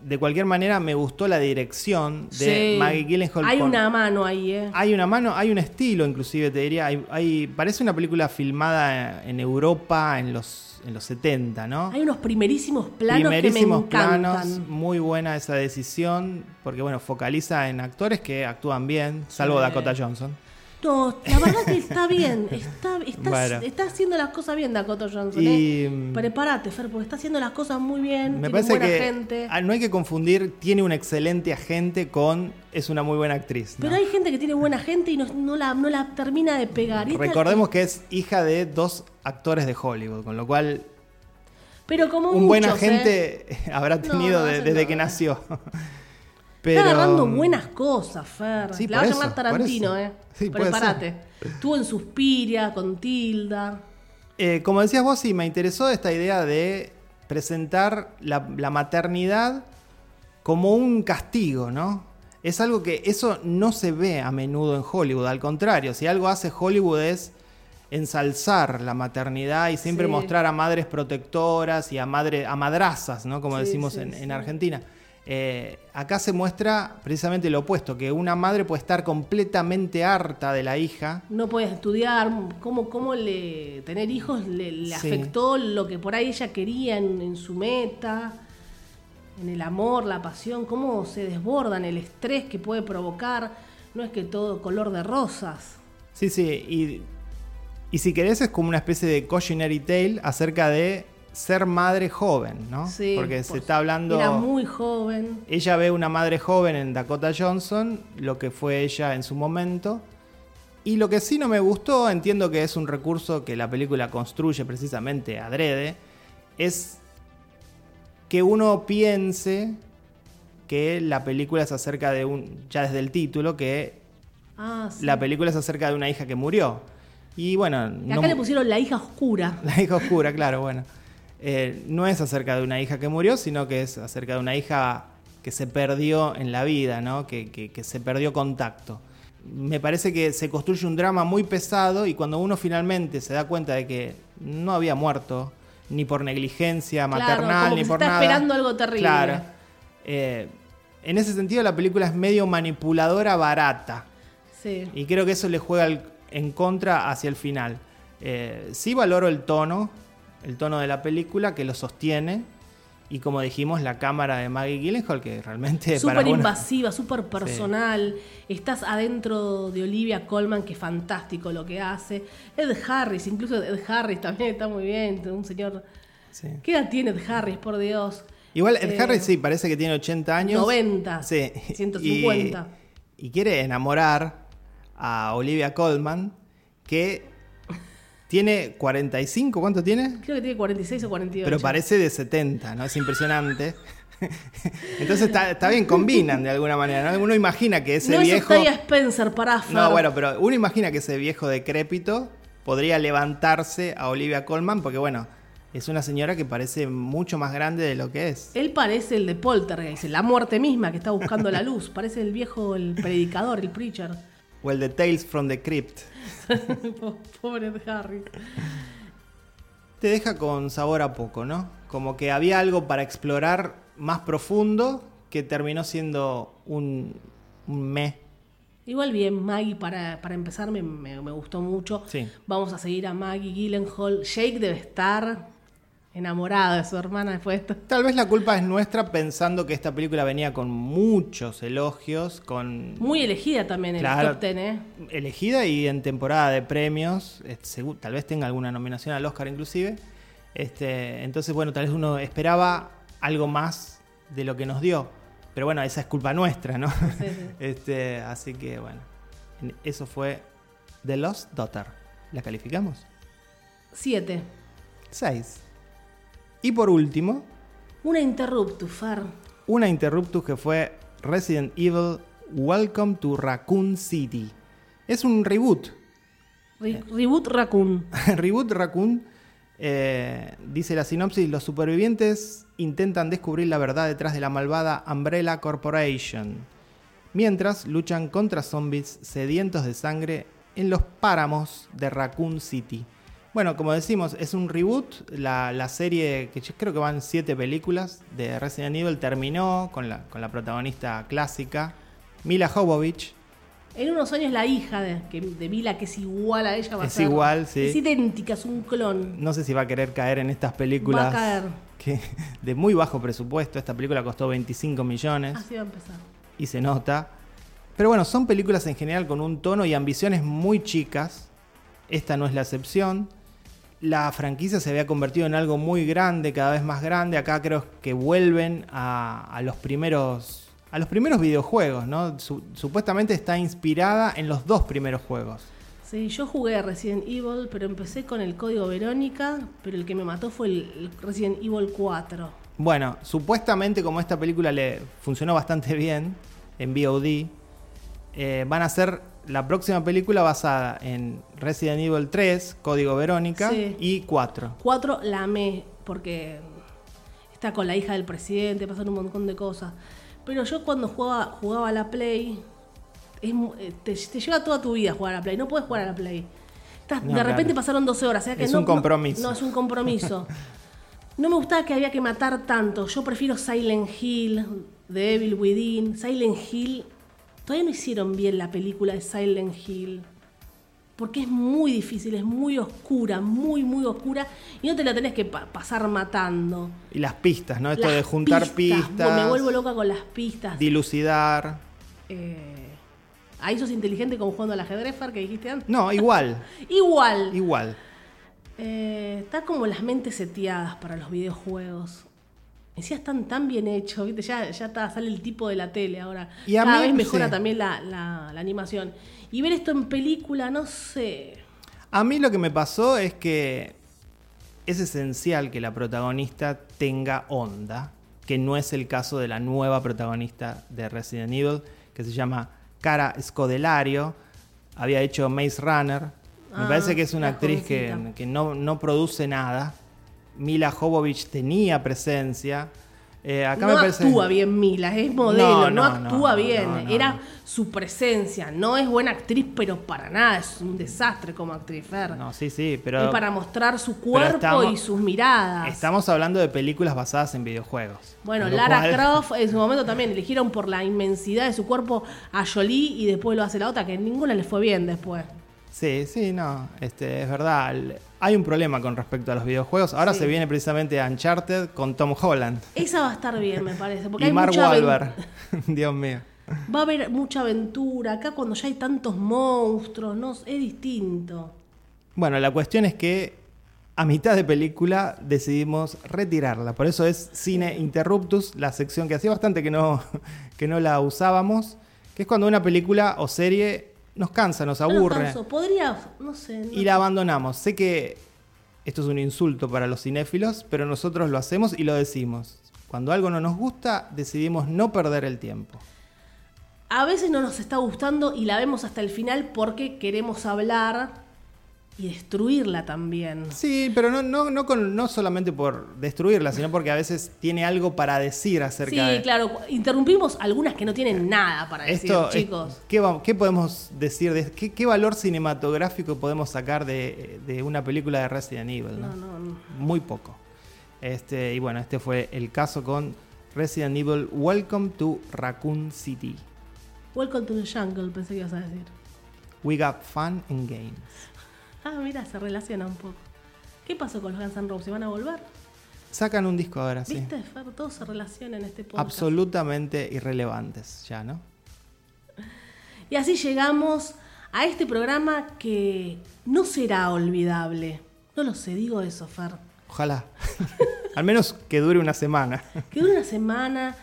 De cualquier manera, me gustó la dirección de Sí. Maggie Gyllenhaal. Hay con- una mano ahí, ¿eh? Hay una mano, hay un estilo, inclusive te diría. Hay, hay- parece una película filmada en Europa en los, en los 70, ¿no? Hay unos primerísimos planos Primerísimos que me encantan. planos, muy buena esa decisión, porque bueno, focaliza en actores que actúan bien, salvo Sí. Dakota Johnson. No, la verdad que está bien. Está, está, Bueno. está haciendo las cosas bien Dakota Johnson. Y, ¿eh? mm, Prepárate, Fer, porque está haciendo las cosas muy bien. Me tiene parece buena que gente. ah, no hay que confundir, tiene un excelente agente con es una muy buena actriz. ¿no? Pero hay gente que tiene buena gente y no, no la, no la termina de pegar. Recordemos que es hija de dos actores de Hollywood, con lo cual pero como un buen ¿eh? agente habrá tenido no, de- eso desde no. que nació. Pero, Está agarrando buenas cosas, Fer. Sí, la va a llamar Tarantino. ¿eh? Sí, puede Prepárate. Estuvo en Suspiria, con Tilda. Eh, como decías vos, sí, me interesó esta idea de presentar la, la maternidad como un castigo, ¿no? Es algo que eso no se ve a menudo en Hollywood, al contrario, si algo hace Hollywood es ensalzar la maternidad y siempre Sí. mostrar a madres protectoras y a, madre, a madrazas, ¿no? Como Sí, decimos sí, en. Argentina. Eh, acá se muestra precisamente lo opuesto, que una madre puede estar completamente harta de la hija, No puedes estudiar, cómo, cómo le, tener hijos le, le Sí. afectó lo que por ahí ella quería en, en su meta, en el amor, la pasión, cómo se desbordan, el estrés que puede provocar. No es que todo color de rosas. Sí, sí, y, y si querés es como una especie de cautionary tale acerca de ser madre joven, ¿no? Sí, Porque se por- está hablando... Era muy joven. Ella ve una madre joven en Dakota Johnson, lo que fue ella en su momento. Y lo que sí no me gustó, entiendo que es un recurso que la película construye precisamente adrede, es que uno piense que la película es acerca de un, ya desde el título, que Ah, sí. la película es acerca de una hija que murió. Y bueno, Y acá no- le pusieron la hija oscura. la hija oscura, claro, bueno. Eh, no es acerca de una hija que murió, sino que es acerca de una hija que se perdió en la vida, ¿no? Que, que- que se perdió contacto. Me parece que se construye un drama muy pesado y cuando uno finalmente se da cuenta de que no había muerto, ni por negligencia Claro, maternal, como ni se por está nada. esperando algo terrible. Claro. Eh, en ese sentido, la película es medio manipuladora barata. Sí. Y creo que eso le juega en contra hacia el final. Eh, sí valoro el tono, el tono de la película que lo sostiene. Y como dijimos, la cámara de Maggie Gyllenhaal, que realmente Súper invasiva, súper personal. Estás adentro de Olivia Colman, que es fantástico lo que hace. Ed Harris, incluso Ed Harris también está muy bien. Un señor. Sí. ¿Qué edad tiene Ed Harris, por Dios? Igual Ed Eh, Harris sí, parece que tiene 80 años. 90, Sí. 150. Y, y quiere enamorar a Olivia Colman, que tiene 45, ¿cuánto tiene? Creo que tiene 46 o 48. Pero parece de 70, ¿no? Es impresionante. Entonces está, está bien, combinan de alguna manera, ¿no? Uno imagina que ese no viejo. es Spencer, Fer. No, bueno, pero uno imagina que ese viejo decrépito podría levantarse a Olivia Colman, porque bueno, es una señora que parece mucho más grande de lo que es. Él parece el de Poltergeist, la muerte misma que está buscando la luz. Parece el viejo, el predicador, el preacher. O el de Tales from the Crypt. Pobre Ed Harris. Te deja con sabor a poco, ¿no? Como que había algo para explorar más profundo que terminó siendo un, un me. Igual bien, Maggie, para, para empezar, me, me- me gustó mucho. Sí. Vamos a seguir a Maggie Gyllenhaal. Jake debe estar enamorado de su hermana después de esto. Tal vez la culpa es nuestra pensando que esta película venía con muchos elogios, con Muy elegida también en Claro. el top ten, ¿eh? elegida y en temporada de premios, eh, tal vez tenga alguna nominación al Oscar inclusive. Este, entonces, bueno, tal vez uno esperaba algo más de lo que nos dio. Pero bueno, esa es culpa nuestra, ¿no? Sí, sí. Este, así que bueno, en- eso fue The Lost Daughter. ¿La calificamos? Siete. 6. Y por último, Una interruptus, Far. una interruptus que fue Resident Evil Welcome to Raccoon City. Es un reboot. Re- Reboot Raccoon. reboot Raccoon eh, dice la sinopsis: Los supervivientes intentan descubrir la verdad detrás de la malvada Umbrella Corporation, mientras luchan contra zombies sedientos de sangre en los páramos de Raccoon City. Bueno, como decimos, es un reboot. La, la serie, que yo creo que van siete películas de Resident Evil, terminó con la, con la protagonista clásica, Mila Jovovich. En unos años la hija de, que- de Mila, que es igual a ella, va a Es ser- igual, sí. Es idéntica, es un clon. No sé si va a querer caer en estas películas Va a caer. que de muy bajo presupuesto. Esta película costó 25 millones Así va a empezar. y se nota. Pero bueno, son películas en general con un tono y ambiciones muy chicas. Esta no es la excepción. La franquicia se había convertido en algo muy grande, cada vez más grande. Acá creo que vuelven a, a los primeros a los primeros videojuegos, ¿no? Su- supuestamente está inspirada en los dos primeros juegos. Sí, yo jugué a Resident Evil, pero empecé con el código Verónica, pero el que me mató fue el, el Resident Evil 4. Bueno, supuestamente como esta película le funcionó bastante bien en VOD, eh, van a hacer la próxima película basada en Resident Evil 3, Código Verónica, Sí. y 4. 4 la amé, porque está con la hija del presidente, pasan un montón de cosas. Pero yo cuando jugaba, jugaba a la Play, es eh, te, te lleva toda tu vida jugar a la Play, no puedes jugar a la Play. Estás- No, de repente claro. pasaron 12 horas. o sea que Es no- un no- compromiso. No, es un compromiso. No me gustaba que había que matar tanto. Yo prefiero Silent Hill, The Evil Within. Silent Hill. Todavía no hicieron bien la película de Silent Hill. Porque es muy difícil, es muy oscura, muy, muy oscura. Y no te la tenés que pa- pasar matando. Y las pistas, ¿no? Esto Las de juntar pistas, Me vuelvo loca con las pistas. dilucidar. Eh, Ahí sos inteligente como jugando al ajedrez, Fer, que dijiste antes. No, igual, Igual. igual. Eh, está como las mentes seteadas para los videojuegos. Decía, están tan bien hechos, ¿viste? Ya, ya está, sale el tipo de la tele ahora. Y a Cada mí, vez mejora sí. también la, la- la animación. Y ver esto en película, no sé. A mí lo que me pasó es que es esencial que la protagonista tenga onda, que no es el caso de la nueva protagonista de Resident Evil, que se llama Cara Scodelario. Había hecho Maze Runner. Me Ah, parece que es una actriz que, que no, no produce nada. Mila Jovovich tenía presencia. Eh, acá no me parece... actúa bien Mila, es modelo, No, no, no, actúa bien. Era su presencia, no es buena actriz, pero para nada, es un desastre como actriz, Fer. No, sí, sí, pero... es para mostrar su cuerpo estamos- y sus miradas. Estamos hablando de películas basadas en videojuegos. Bueno, Lara cual- Croft en su momento también eligieron por la inmensidad de su cuerpo a Jolie y después lo hace la otra, que ninguna le fue bien después. Sí, sí, no, este, es verdad. Hay un problema con respecto a los videojuegos. Ahora Sí. se viene precisamente Uncharted con Tom Holland Esa va a estar bien, me parece. Porque y hay Mark mucha Wahlberg. Dios mío. Va a haber mucha aventura. Acá cuando ya hay tantos monstruos, no, es distinto. Bueno, la cuestión es que a mitad de película decidimos retirarla. Por eso es Cine Interruptus, la sección que hacía bastante que no, que no la usábamos, que es cuando una película o serie nos cansa, nos No nos aburre. Podría, no sé. no y la abandonamos. Sé que esto es un insulto para los cinéfilos, pero nosotros lo hacemos y lo decimos. Cuando algo no nos gusta, decidimos no perder el tiempo. A veces no nos está gustando y la vemos hasta el final porque queremos hablar y destruirla también. Sí, pero no, no, no, con- no solamente por destruirla, sino porque a veces tiene algo para decir acerca Sí, de claro. Interrumpimos algunas que no tienen nada para decir, esto. es- chicos. ¿qué, qué podemos decir? De, qué, qué valor cinematográfico podemos sacar de, de una película de Resident Evil? ¿no? No, no, no. Muy poco. Este, y bueno, este fue el caso con Resident Evil Welcome to Raccoon City. Welcome to the jungle, pensé que ibas a decir. We got fun and games. Ah, mira, se relaciona un poco. ¿Qué pasó con los Guns N' Roses? ¿Van a volver? Sacan un disco ahora, sí. ¿Viste, Fer? Todo se relaciona en este podcast. Absolutamente irrelevantes ya, ¿no? Y así llegamos a este programa que no será olvidable. No lo sé, digo eso, Fer. Ojalá. Al menos que dure una semana. Que dure una semana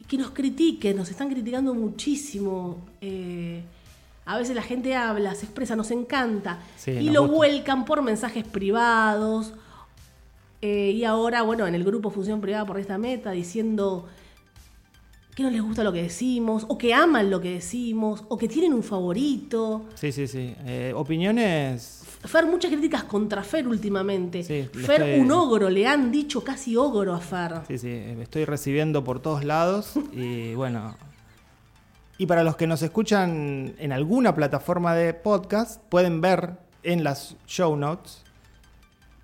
y que nos critiquen, nos están criticando muchísimo. eh, a veces la gente habla, se expresa, nos encanta. Sí, y nos lo gusta. vuelcan por mensajes privados. eh, y ahora, bueno, en el grupo Función Privada por esta meta, diciendo que no les gusta lo que decimos, o que aman lo que decimos, o que tienen un favorito. Sí, sí, sí. Eh, opiniones. Fer, muchas críticas contra Fer últimamente. Sí, Fer, estoy- un ogro, le han dicho casi ogro a Fer. Sí, sí. Estoy recibiendo por todos lados. Y bueno. Y para los que nos escuchan en alguna plataforma de podcast, pueden ver en las show notes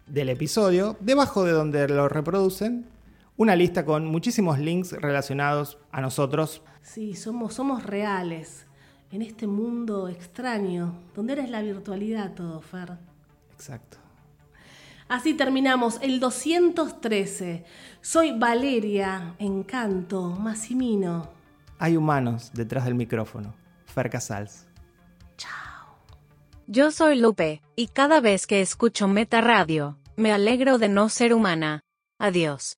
del episodio, debajo de donde lo reproducen, una lista con muchísimos links relacionados a nosotros. Sí, somos, somos reales en este mundo extraño, donde ahora es la virtualidad todo, Fer. Exacto. Así terminamos el 213. Soy Valeria, Encanto, Massimino. Hay humanos detrás del micrófono. Fer Casals. Yo soy Lupe, y cada vez que escucho Meta Radio, me alegro de no ser humana. Adiós.